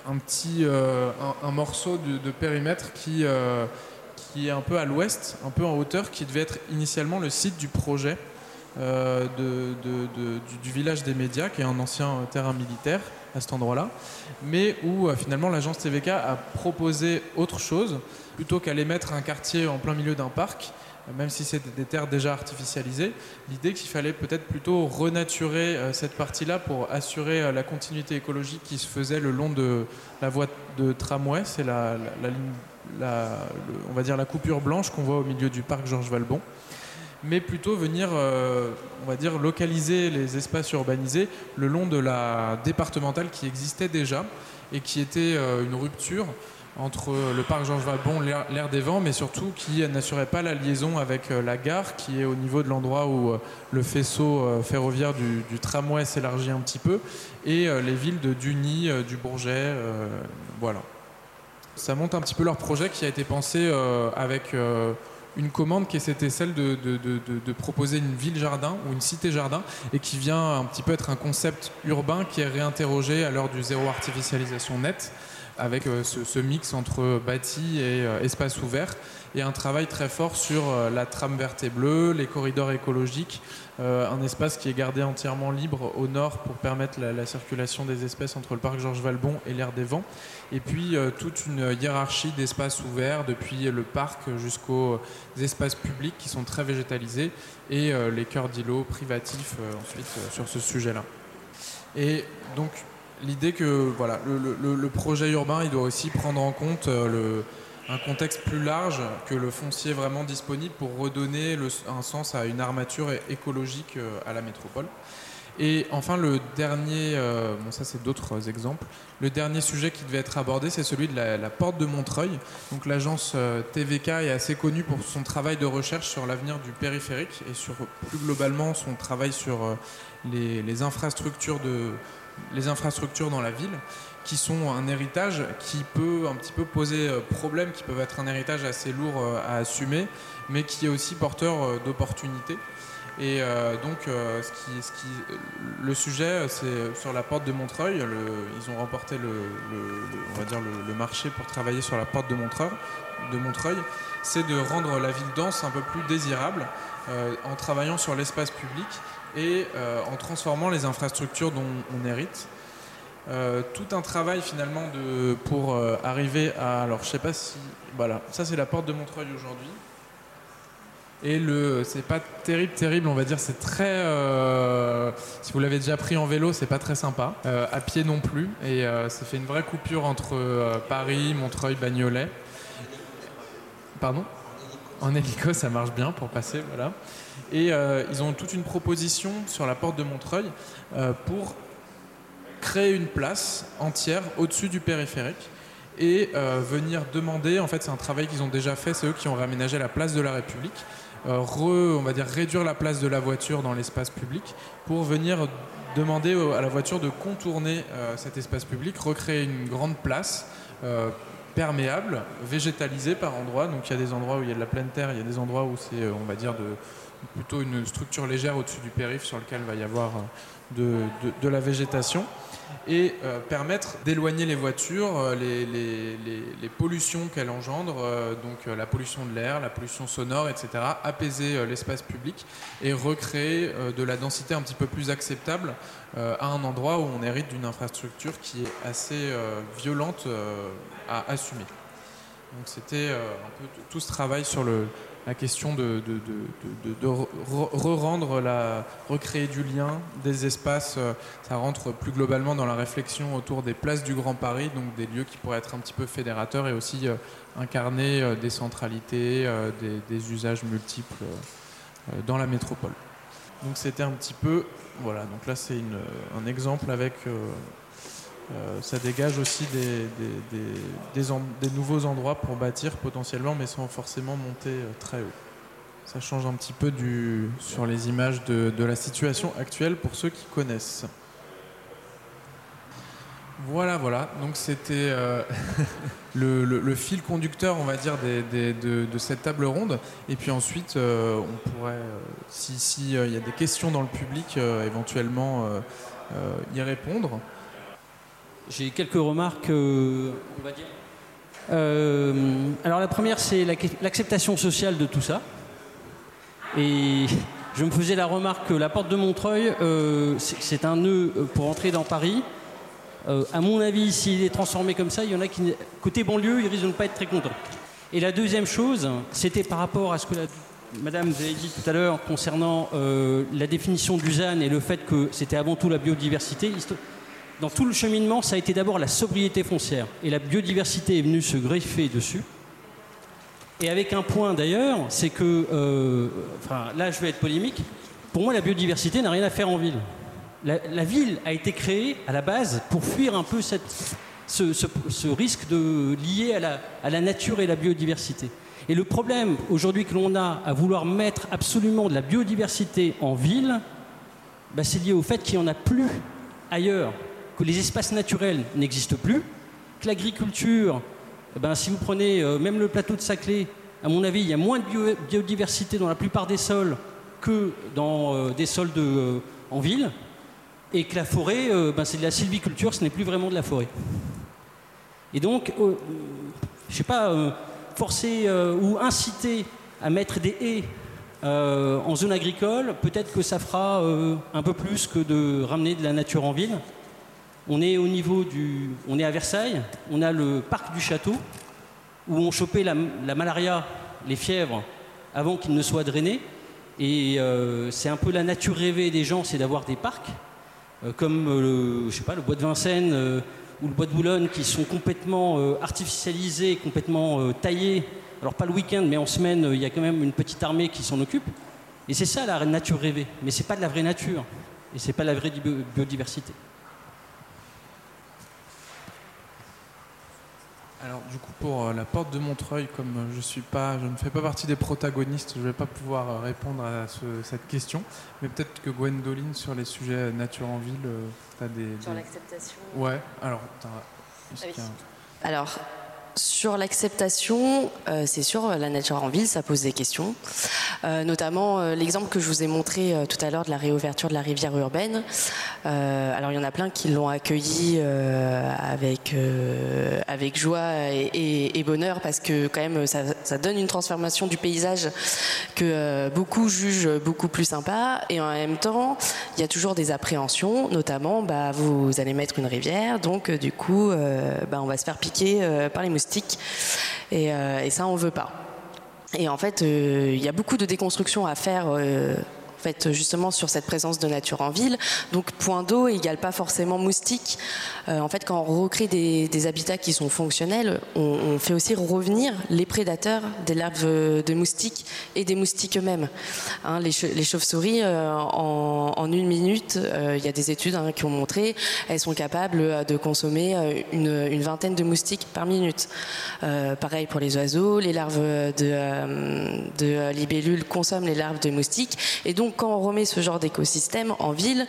un petit un, morceau de, périmètre qui, qui est un peu à l'ouest, un peu en hauteur, qui devait être initialement le site du projet du, village des médias, qui est un ancien terrain militaire à cet endroit-là, mais où euh, finalement l'agence TVK a proposé autre chose, plutôt qu'aller mettre un quartier en plein milieu d'un parc, euh, même si c'était des terres déjà artificialisées, l'idée qu'il fallait peut-être plutôt renaturer euh, cette partie-là pour assurer la continuité écologique qui se faisait le long de la voie de tramway, c'est la, la, on va dire la coupure blanche qu'on voit au milieu du parc Georges Valbon mais plutôt venir, euh, on va dire, localiser les espaces urbanisés le long de la départementale qui existait déjà et qui était euh, une rupture entre le parc Georges Valbon, l'air des vents, mais surtout qui n'assurait pas la liaison avec euh, la gare, qui est au niveau de l'endroit où le faisceau ferroviaire du, tramway s'élargit un petit peu, et les villes de Duny, du Bourget, voilà. Ça montre un petit peu leur projet qui a été pensé avec une commande qui était celle de, de, proposer une ville-jardin ou une cité-jardin et qui vient un petit peu être un concept urbain qui est réinterrogé à l'heure du zéro artificialisation net avec euh, ce, mix entre bâti et euh, espace ouvert et un travail très fort sur euh, la trame verte et bleue, les corridors écologiques, un espace qui est gardé entièrement libre au nord pour permettre la, circulation des espèces entre le parc Georges Valbon et l'air des vents, et puis toute une hiérarchie d'espaces ouverts depuis le parc jusqu'aux espaces publics qui sont très végétalisés et les cœurs d'îlots privatifs ensuite sur ce sujet-là. Et donc l'idée que voilà, le, projet urbain, il doit aussi prendre en compte euh, un contexte plus large que le foncier vraiment disponible pour redonner un sens à une armature écologique euh, à la métropole. Et enfin, le dernier, euh, bon ça c'est d'autres exemples, le dernier sujet qui devait être abordé, c'est celui de la, porte de Montreuil. Donc l'agence TVK est assez connue pour son travail de recherche sur l'avenir du périphérique et sur plus globalement son travail sur les infrastructures de, les infrastructures dans la ville, qui sont un héritage qui peut un petit peu poser euh, problème, qui peuvent être un héritage assez lourd euh, à assumer, mais qui est aussi porteur euh, d'opportunités. Et donc, le sujet, c'est sur la porte de Montreuil. ils ont remporté le, on va dire le, marché pour travailler sur la porte. De Montreuil, c'est de rendre la ville dense un peu plus désirable en travaillant sur l'espace public et euh, en transformant les infrastructures dont on hérite. Euh, tout un travail finalement de, pour euh, arriver à. Alors je sais pas si. Voilà, ça c'est la porte de Montreuil aujourd'hui. Et le, c'est pas terrible, terrible, on va dire, c'est très. si vous l'avez déjà pris en vélo, c'est pas très sympa. à pied non plus. Et ça fait une vraie coupure entre Paris, Montreuil, Bagnolet. Pardon? En hélico, ça marche bien pour passer, voilà. Et euh, ils ont toute une proposition sur la porte de Montreuil euh, pour créer une place entière au-dessus du périphérique et euh, venir demander, en fait c'est un travail qu'ils ont déjà fait, c'est eux qui ont réaménagé la place de la République, on va dire réduire la place de la voiture dans l'espace public pour venir demander à la voiture de contourner cet espace public, recréer une grande place perméable, végétalisée par endroits. Donc il y a des endroits où il y a de la pleine terre, il y a des endroits où c'est, on va dire, de, plutôt une structure légère au-dessus du périph sur lequel va y avoir euh, de, la végétation et euh, permettre d'éloigner les voitures, euh, les, pollutions qu'elles engendrent, donc la pollution de l'air, la pollution sonore, etc., apaiser l'espace public et recréer de la densité un petit peu plus acceptable à un endroit où on hérite d'une infrastructure qui est assez violente à assumer. Donc c'était un peu tout ce travail sur le, la question de, la, recréer du lien, des espaces. Euh, ça rentre plus globalement dans la réflexion autour des places du Grand Paris, donc des lieux qui pourraient être un petit peu fédérateurs et aussi euh, incarner euh, des centralités, des, usages multiples dans la métropole. Donc c'était un petit peu, voilà, donc là c'est un exemple avec euh, ça dégage aussi des, des, nouveaux endroits pour bâtir potentiellement, mais sans forcément monter euh, très haut. Ça change un petit peu sur les images de, la situation actuelle pour ceux qui connaissent. Voilà, voilà. Donc c'était euh, le, fil conducteur, on va dire, de, cette table ronde. Et puis ensuite, on pourrait, s'il si, y a des questions dans le public, éventuellement y répondre. J'ai quelques remarques, euh, on va dire. Euh, alors la première, c'est l'acceptation sociale de tout ça. Et je me faisais la remarque que la porte de Montreuil, euh, c'est un nœud pour entrer dans Paris. à mon avis, s'il est transformé comme ça, il y en a qui, côté banlieue, ils risquent de ne pas être très contents. Et la deuxième chose, c'était par rapport à ce que Madame vous avez dit tout à l'heure concernant la définition du ZAN et le fait que c'était avant tout la biodiversité dans tout le cheminement, ça a été d'abord la sobriété foncière. Et la biodiversité est venue se greffer dessus. Et avec un point d'ailleurs, c'est que, euh, enfin là je vais être polémique, pour moi la biodiversité n'a rien à faire en ville. La, ville a été créée à la base pour fuir un peu ce, risque de, lié à la, à la nature et la biodiversité. Et le problème aujourd'hui que l'on a à vouloir mettre absolument de la biodiversité en ville, bah, c'est lié au fait qu'il n'y en a plus ailleurs que les espaces naturels n'existent plus, que l'agriculture eh ben, si vous prenez même le plateau de Saclay, à mon avis, il y a moins de biodiversité dans la plupart des sols que dans des sols de, en ville. Et que la forêt, ben, c'est de la sylviculture, ce n'est plus vraiment de la forêt. Et donc, je ne sais pas, forcer ou inciter à mettre des haies euh, en zone agricole, peut-être que ça fera euh, un peu plus que de ramener de la nature en ville. On est au niveau du, on est à Versailles, on a le parc du château où on chopait la, malaria, les fièvres avant qu'ils ne soient drainés. Et euh, c'est un peu la nature rêvée des gens, c'est d'avoir des parcs comme le, je sais pas, le bois de Vincennes ou le bois de Boulogne qui sont complètement artificialisés, complètement taillés alors pas le week-end, mais en semaine, il y a quand même une petite armée qui s'en occupe. Et c'est ça la nature rêvée. Mais c'est pas de la vraie nature. Et c'est pas la vraie biodiversité. Alors du coup pour euh, la porte de Montreuil, comme euh, je suis pas, je ne fais pas partie des protagonistes, je ne vais pas pouvoir euh, répondre à cette question. Mais peut-être que Gwendoline sur les sujets nature en ville, tu as des, Sur l'acceptation. Ouais. Alors. Ah alors sur l'acceptation, euh, c'est sûr, la nature en ville, ça pose des questions. Euh, notamment euh, l'exemple que je vous ai montré tout à l'heure de la réouverture de la rivière urbaine. alors il y en a plein qui l'ont accueilli avec, avec joie et, bonheur parce que quand même ça, ça, donne une transformation du paysage que beaucoup jugent beaucoup plus sympa. Et en même temps, il y a toujours des appréhensions, notamment bah, vous allez mettre une rivière, donc du coup bah, on va se faire piquer par les moustiques euh, et, ça, on veut pas. Et en fait, euh, il y a beaucoup de déconstruction à faire euh, justement sur cette présence de nature en ville. Donc point d'eau égale pas forcément moustique. Euh, en fait, quand on recrée des, habitats qui sont fonctionnels, on, fait aussi revenir les prédateurs des larves de moustiques et des moustiques eux-mêmes. Hein, les, chauves-souris, euh, en, une minute, euh, il y a des études hein, qui ont montré, elles sont capables de consommer une, vingtaine de moustiques par minute. pareil pour les oiseaux, les larves de, libellules consomment les larves de moustiques. Et donc, quand on remet ce genre d'écosystème en ville,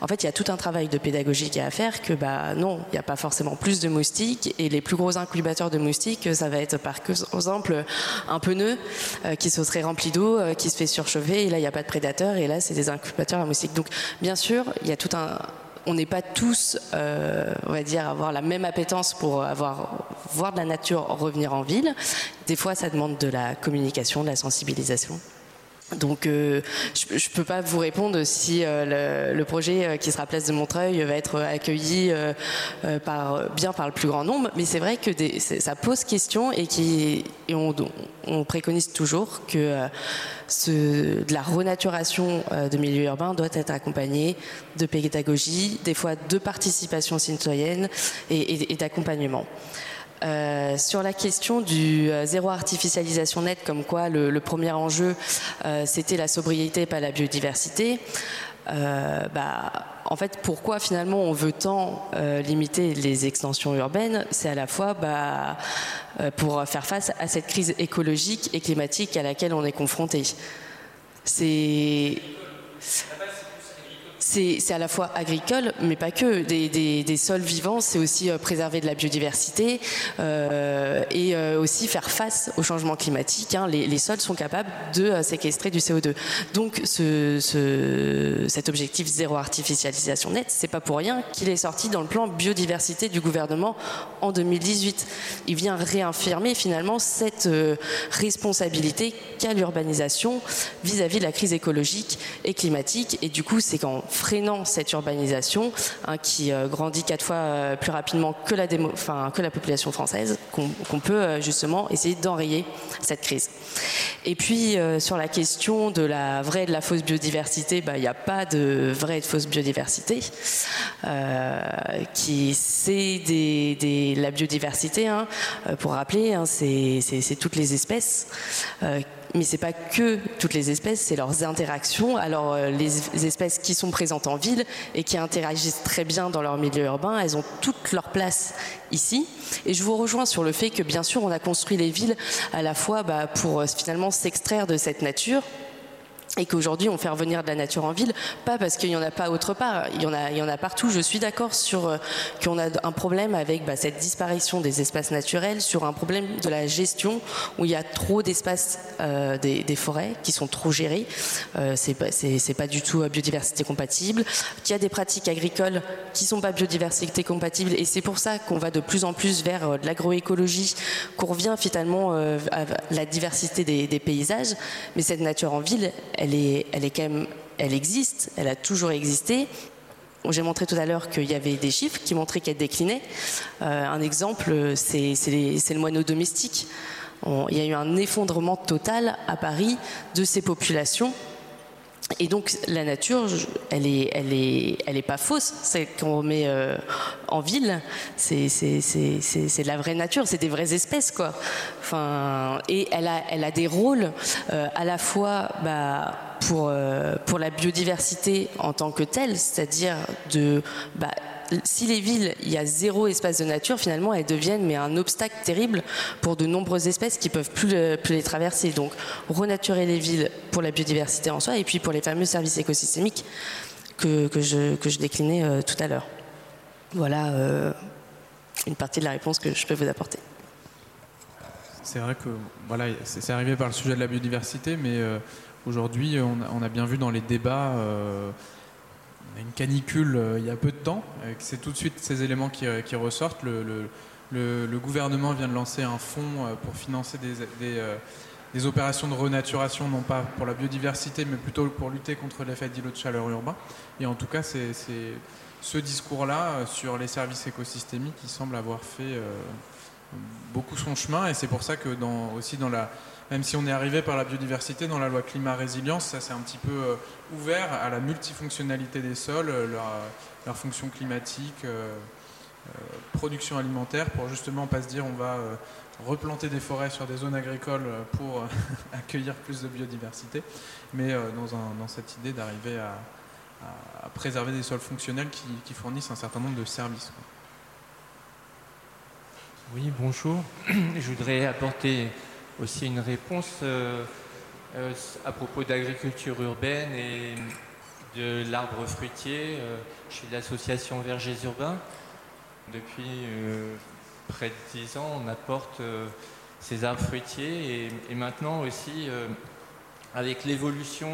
en fait, il y a tout un travail de pédagogie à faire que, bah, non, il n'y a pas forcément plus de moustiques. Et les plus gros incubateurs de moustiques, ça va être par exemple un pneu euh, qui se serait rempli d'eau, euh, qui se fait surchauffer, et là, il n'y a pas de prédateurs, et là, c'est des incubateurs à moustiques. Donc, bien sûr, il y a tout un, on n'est pas tous, euh, on va dire, avoir la même appétence pour voir de la nature revenir en ville. Des fois, ça demande de la communication, de la sensibilisation. Donc, euh, je ne peux pas vous répondre si euh, le, projet euh, qui sera Place de Montreuil va être accueilli par, bien par le plus grand nombre, mais c'est vrai que ça pose question et, qui, on, préconise toujours que de la renaturation de milieux urbains doit être accompagnée de pédagogie, des fois de participation citoyenne et d'accompagnement. Euh, sur la question du euh, zéro artificialisation nette, comme quoi le, premier enjeu euh, c'était la sobriété, pas la biodiversité. bah, en fait, pourquoi finalement on veut tant limiter les extensions urbaines? C'est à la fois bah, pour faire face à cette crise écologique et climatique à laquelle on est confronté. C'est c'est à la fois agricole, mais pas que. Des, sols vivants, c'est aussi euh, préserver de la biodiversité euh, et euh, aussi faire face au changement climatique. Hein. Les, sols sont capables de séquestrer du CO2. Donc, cet objectif zéro artificialisation nette, c'est pas pour rien qu'il est sorti dans le plan biodiversité du gouvernement en 2018. Il vient réaffirmer finalement cette responsabilité qu'a l'urbanisation vis-à-vis de la crise écologique et climatique. Et du coup, c'est quand freinant cette urbanisation hein, qui euh, grandit quatre fois euh, plus rapidement que la, que la population française, qu'on peut euh, justement essayer d'enrayer cette crise. Et puis sur la question de la vraie et de la fausse biodiversité, bah, il n'y a pas de vraie et de fausse biodiversité. qui c'est des, la biodiversité, hein, pour rappeler, hein, c'est toutes les espèces mais c'est pas que toutes les espèces, c'est leurs interactions. Alors euh, les espèces qui sont présentes en ville et qui interagissent très bien dans leur milieu urbain, elles ont toute leur place ici. Et je vous rejoins sur le fait que bien sûr on a construit les villes à la fois bah, pour euh, finalement s'extraire de cette nature et qu'aujourd'hui on fait revenir de la nature en ville, pas parce qu'il n'y en a pas autre part, il y en a, il y en a partout. Je suis d'accord sur euh, qu'on a un problème avec bah, cette disparition des espaces naturels, sur un problème de la gestion où il y a trop d'espaces euh, des, forêts qui sont trop gérés. Euh, c'est pas, du tout biodiversité compatible. Qu'il y a des pratiques agricoles qui sont pas biodiversité compatibles et c'est pour ça qu'on va de plus en plus vers de l'agroécologie, qu'on revient finalement à la diversité des, des paysages. Mais cette nature en ville, elle est, elle est quand même, elle existe, elle a toujours existé. J'ai montré tout à l'heure qu'il y avait des chiffres qui montraient qu'elle déclinait. Euh, un exemple, c'est le moineau domestique. il y a eu un effondrement total à Paris de ces populations et donc la nature, elle est, elle est, elle est pas fausse. C'est qu'on met euh, en ville, c'est, de la vraie nature, c'est des vraies espèces quoi. Enfin, et elle a, elle a des rôles euh, à la fois bah, pour, euh, pour la biodiversité en tant que telle, c'est-à-dire de bah, si les villes, il y a zéro espace de nature, finalement, elles deviennent mais un obstacle terrible pour de nombreuses espèces qui peuvent plus, plus les traverser. Donc, renaturer les villes pour la biodiversité en soi, et puis pour les fameux services écosystémiques que, que, je, que je, déclinais euh, tout à l'heure. Voilà euh, une partie de la réponse que je peux vous apporter. C'est vrai que voilà, c'est arrivé par le sujet de la biodiversité, mais euh, aujourd'hui, on, a bien vu dans les débats une canicule euh, il y a peu de temps, c'est tout de suite ces éléments qui, euh, ressortent. Le, gouvernement vient de lancer un fonds euh, pour financer des, opérations de renaturation, non pas pour la biodiversité, mais plutôt pour lutter contre l'effet d'îlot de chaleur urbain. Et en tout cas, c'est ce discours-là sur les services écosystémiques qui semble avoir fait beaucoup son chemin. Et c'est pour ça que dans, aussi dans la même si on est arrivé par la biodiversité dans la loi climat résilience, ça s'est un petit peu ouvert à la multifonctionnalité des sols, euh, leur, fonction climatique, euh, production alimentaire, pour justement pas se dire on va replanter des forêts sur des zones agricoles pour accueillir plus de biodiversité, mais dans, cette idée d'arriver à, préserver des sols fonctionnels qui, fournissent un certain nombre de services. Oui, bonjour. Je voudrais apporter aussi une réponse euh, euh, à propos d'agriculture urbaine et de l'arbre fruitier euh, chez l'association Vergers Urbains. Depuis près de dix ans, on apporte ces arbres fruitiers et, maintenant aussi avec l'évolution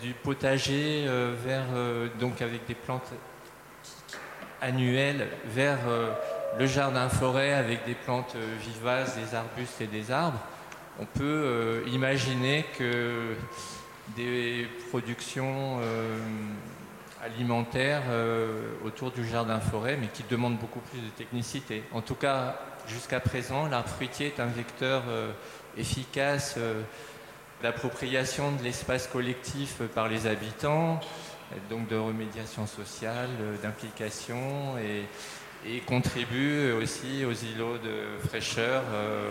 du potager vers donc avec des plantes annuelles vers le jardin forêt avec des plantes euh, vivaces, des arbustes et des arbres, on peut euh, imaginer que des productions euh, alimentaires autour du jardin forêt, mais qui demandent beaucoup plus de technicité. En tout cas, jusqu'à présent, l'arbre fruitier est un vecteur efficace d'appropriation de l'espace collectif par les habitants, donc de remédiation sociale, d'implication et contribue aussi aux îlots de fraîcheur. Euh,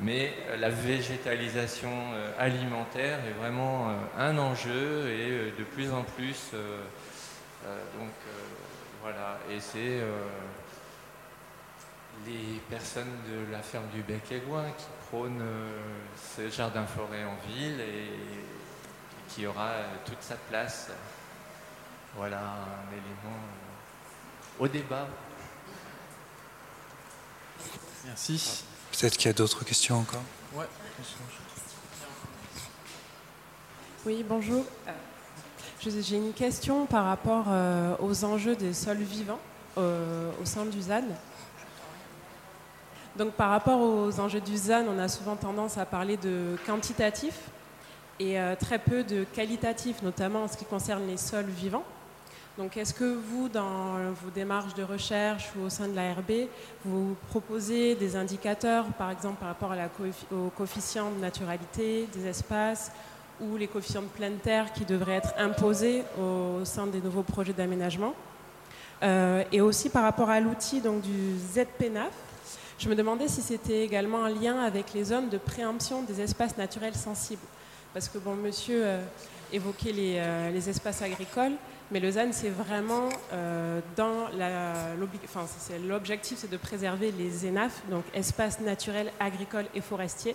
mais la végétalisation euh, alimentaire est vraiment euh, un enjeu et de plus en plus. donc voilà, et c'est les personnes de la ferme du Bec et Loin qui prônent ce jardin forêt en ville et, qui aura toute sa place. Voilà un élément au débat. Merci. Peut-être qu'il y a d'autres questions encore. Oui, bonjour. J'ai une question par rapport euh, aux enjeux des sols vivants euh, au sein du ZAN. Donc par rapport aux enjeux du ZAN, on a souvent tendance à parler de quantitatif et euh, très peu de qualitatif, notamment en ce qui concerne les sols vivants. Donc est-ce que vous, dans vos démarches de recherche ou au sein de l'ARB, vous proposez des indicateurs, par exemple par rapport à la au coefficient de naturalité des espaces ou les coefficients de pleine terre qui devraient être imposés au sein des nouveaux projets d'aménagement? Euh, Et aussi par rapport à l'outil du ZPNAF, je me demandais si c'était également un lien avec les zones de préemption des espaces naturels sensibles. Parce que, bon, monsieur euh, évoquait euh, les espaces agricoles. Mais Lausanne, c'est vraiment euh, dans l'objectif, c'est de préserver les ENAF, donc espaces naturels, agricoles et forestiers.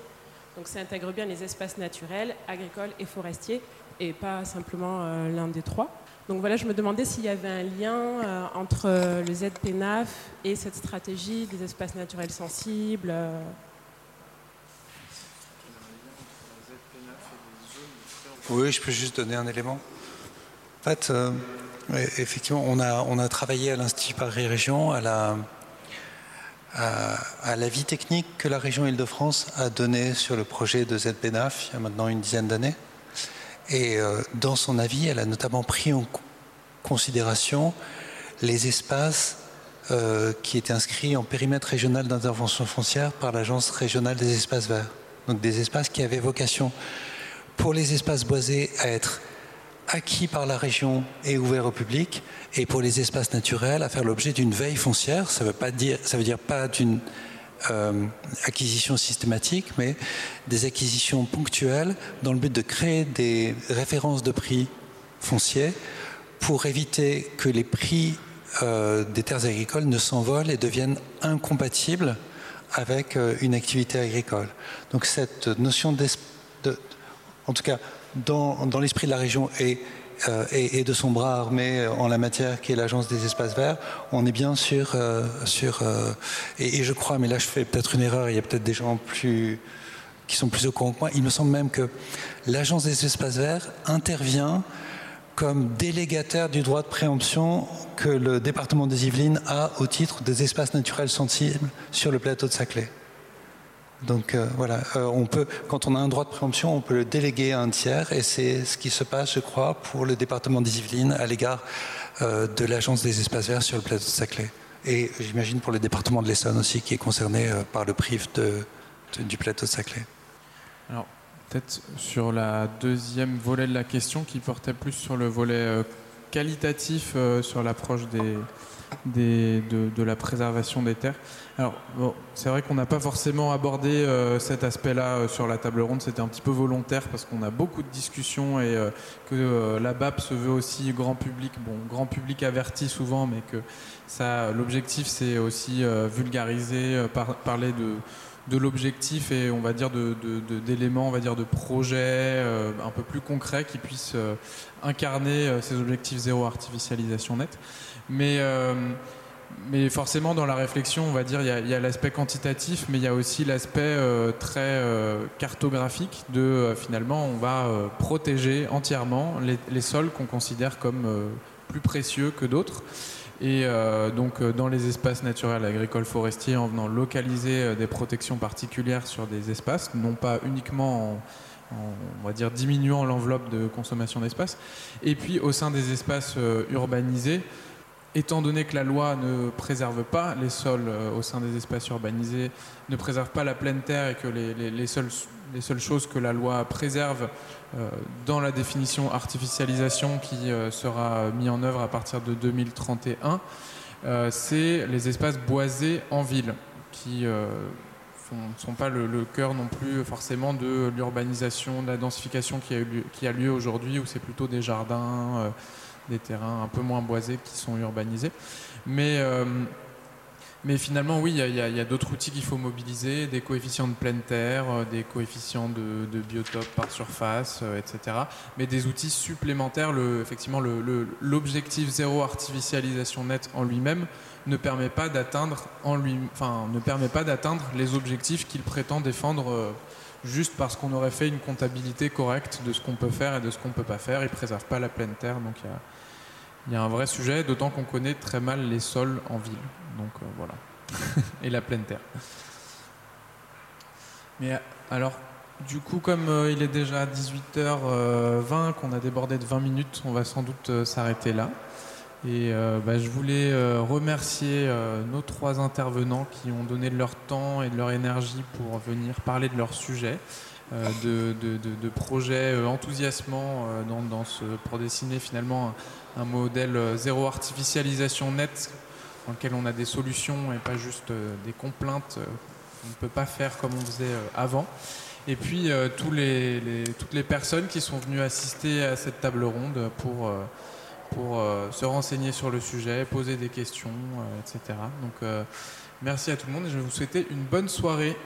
Donc ça intègre bien les espaces naturels, agricoles et forestiers, et pas simplement l'un des trois. Donc voilà, je me demandais s'il y avait un lien entre le ZPNAF et cette stratégie des espaces naturels sensibles. Oui, je peux juste donner un élément. En fait, euh, effectivement, on a, travaillé à l'Institut Paris Région à la, technique que la région Île-de-France a donnée sur le projet de ZBNAF il y a maintenant une dizaine d'années. Et euh, dans son avis, elle a notamment pris en considération les espaces euh, qui étaient inscrits en périmètre régional d'intervention foncière par l'Agence régionale des espaces verts. Donc des espaces qui avaient vocation pour les espaces boisés à être acquis par la région et ouverts au public, et pour les espaces naturels à faire l'objet d'une veille foncière. Ça veut pas dire, ça veut dire pas d'une euh, acquisition systématique, mais des acquisitions ponctuelles dans le but de créer des références de prix fonciers pour éviter que les prix euh, des terres agricoles ne s'envolent et deviennent incompatibles avec euh, une activité agricole. Donc cette notion de, en tout cas dans, l'esprit de la région euh, et, de son bras armé en la matière qui est l'agence des espaces verts, on est bien sur... Euh, sur euh, et, je crois, mais là je fais peut-être une erreur, il y a peut-être des gens plus, qui sont plus au courant que moi, il me semble même que l'agence des espaces verts intervient comme délégataire du droit de préemption que le département des Yvelines a au titre des espaces naturels sensibles sur le plateau de Saclay. Donc euh, voilà, euh, on peut, quand on a un droit de préemption, on peut le déléguer à un tiers, et c'est ce qui se passe, je crois, pour le département des Yvelines à l'égard euh, de l'Agence des espaces verts sur le plateau de Saclay. Et j'imagine pour le département de l'Essonne aussi, qui est concerné par le PRIF du plateau de Saclay. Alors, peut-être sur la deuxième volet de la question, qui portait plus sur le volet qualitatif, sur l'approche des, de, la préservation des terres. Alors, c'est vrai qu'on n'a pas forcément abordé euh, cet aspect-là euh, sur la table ronde, c'était un petit peu volontaire parce qu'on a beaucoup de discussions et euh, que la BAP se veut aussi grand public, bon, grand public averti souvent, mais que ça, l'objectif c'est aussi vulgariser, parler de l'objectif et on va dire d'éléments, de, on va dire de projets un peu plus concrets qui puissent incarner ces objectifs zéro artificialisation nette. Mais, mais forcément, dans la réflexion, on va dire, il y a, l'aspect quantitatif, mais il y a aussi l'aspect euh, très euh, cartographique de finalement, on va protéger entièrement les, sols qu'on considère comme plus précieux que d'autres. Et donc dans les espaces naturels agricoles forestiers, en venant localiser des protections particulières sur des espaces, non pas uniquement en, on va dire diminuant l'enveloppe de consommation d'espace. Et puis au sein des espaces urbanisés, étant donné que la loi ne préserve pas les sols euh, au sein des espaces urbanisés, ne préserve pas la pleine terre et que les, seules, les seules, choses que la loi préserve euh, dans la définition artificialisation qui euh, sera mis en œuvre à partir de 2031, c'est les espaces boisés en ville qui ne sont pas le, cœur non plus forcément de l'urbanisation, de la densification qui a, qui a lieu aujourd'hui, où c'est plutôt des jardins des terrains un peu moins boisés qui sont urbanisés. Mais, euh, mais finalement, oui, il y a, d'autres outils qu'il faut mobiliser, des coefficients de pleine terre, euh, des coefficients de, de biotope par surface, euh, etc. Mais des outils supplémentaires, effectivement, l'objectif zéro artificialisation nette en lui-même ne permet pas d'atteindre en lui, enfin, ne permet pas d'atteindre les objectifs qu'il prétend défendre juste parce qu'on aurait fait une comptabilité correcte de ce qu'on peut faire et de ce qu'on ne peut pas faire. Ils ne pas la pleine terre, donc il y a, il y a un vrai sujet, d'autant qu'on connaît très mal les sols en ville. Donc euh, voilà. et la pleine terre. Mais alors, du coup, comme euh, il est déjà 18h20, qu'on a débordé de 20 minutes, on va sans doute euh, s'arrêter là. Et bah, je voulais remercier nos trois intervenants qui ont donné de leur temps et de leur énergie pour venir parler de leur sujet. De, de, projets enthousiasmants dans, ce, pour dessiner finalement un modèle euh, zéro artificialisation nette dans lequel on a des solutions et pas juste euh, des complaintes euh, qu'on ne peut pas faire comme on faisait avant. Et puis tous les, toutes les personnes qui sont venues assister à cette table ronde pour, pour se renseigner sur le sujet, poser des questions, etc. Donc merci à tout le monde et je vais vous souhaiter une bonne soirée.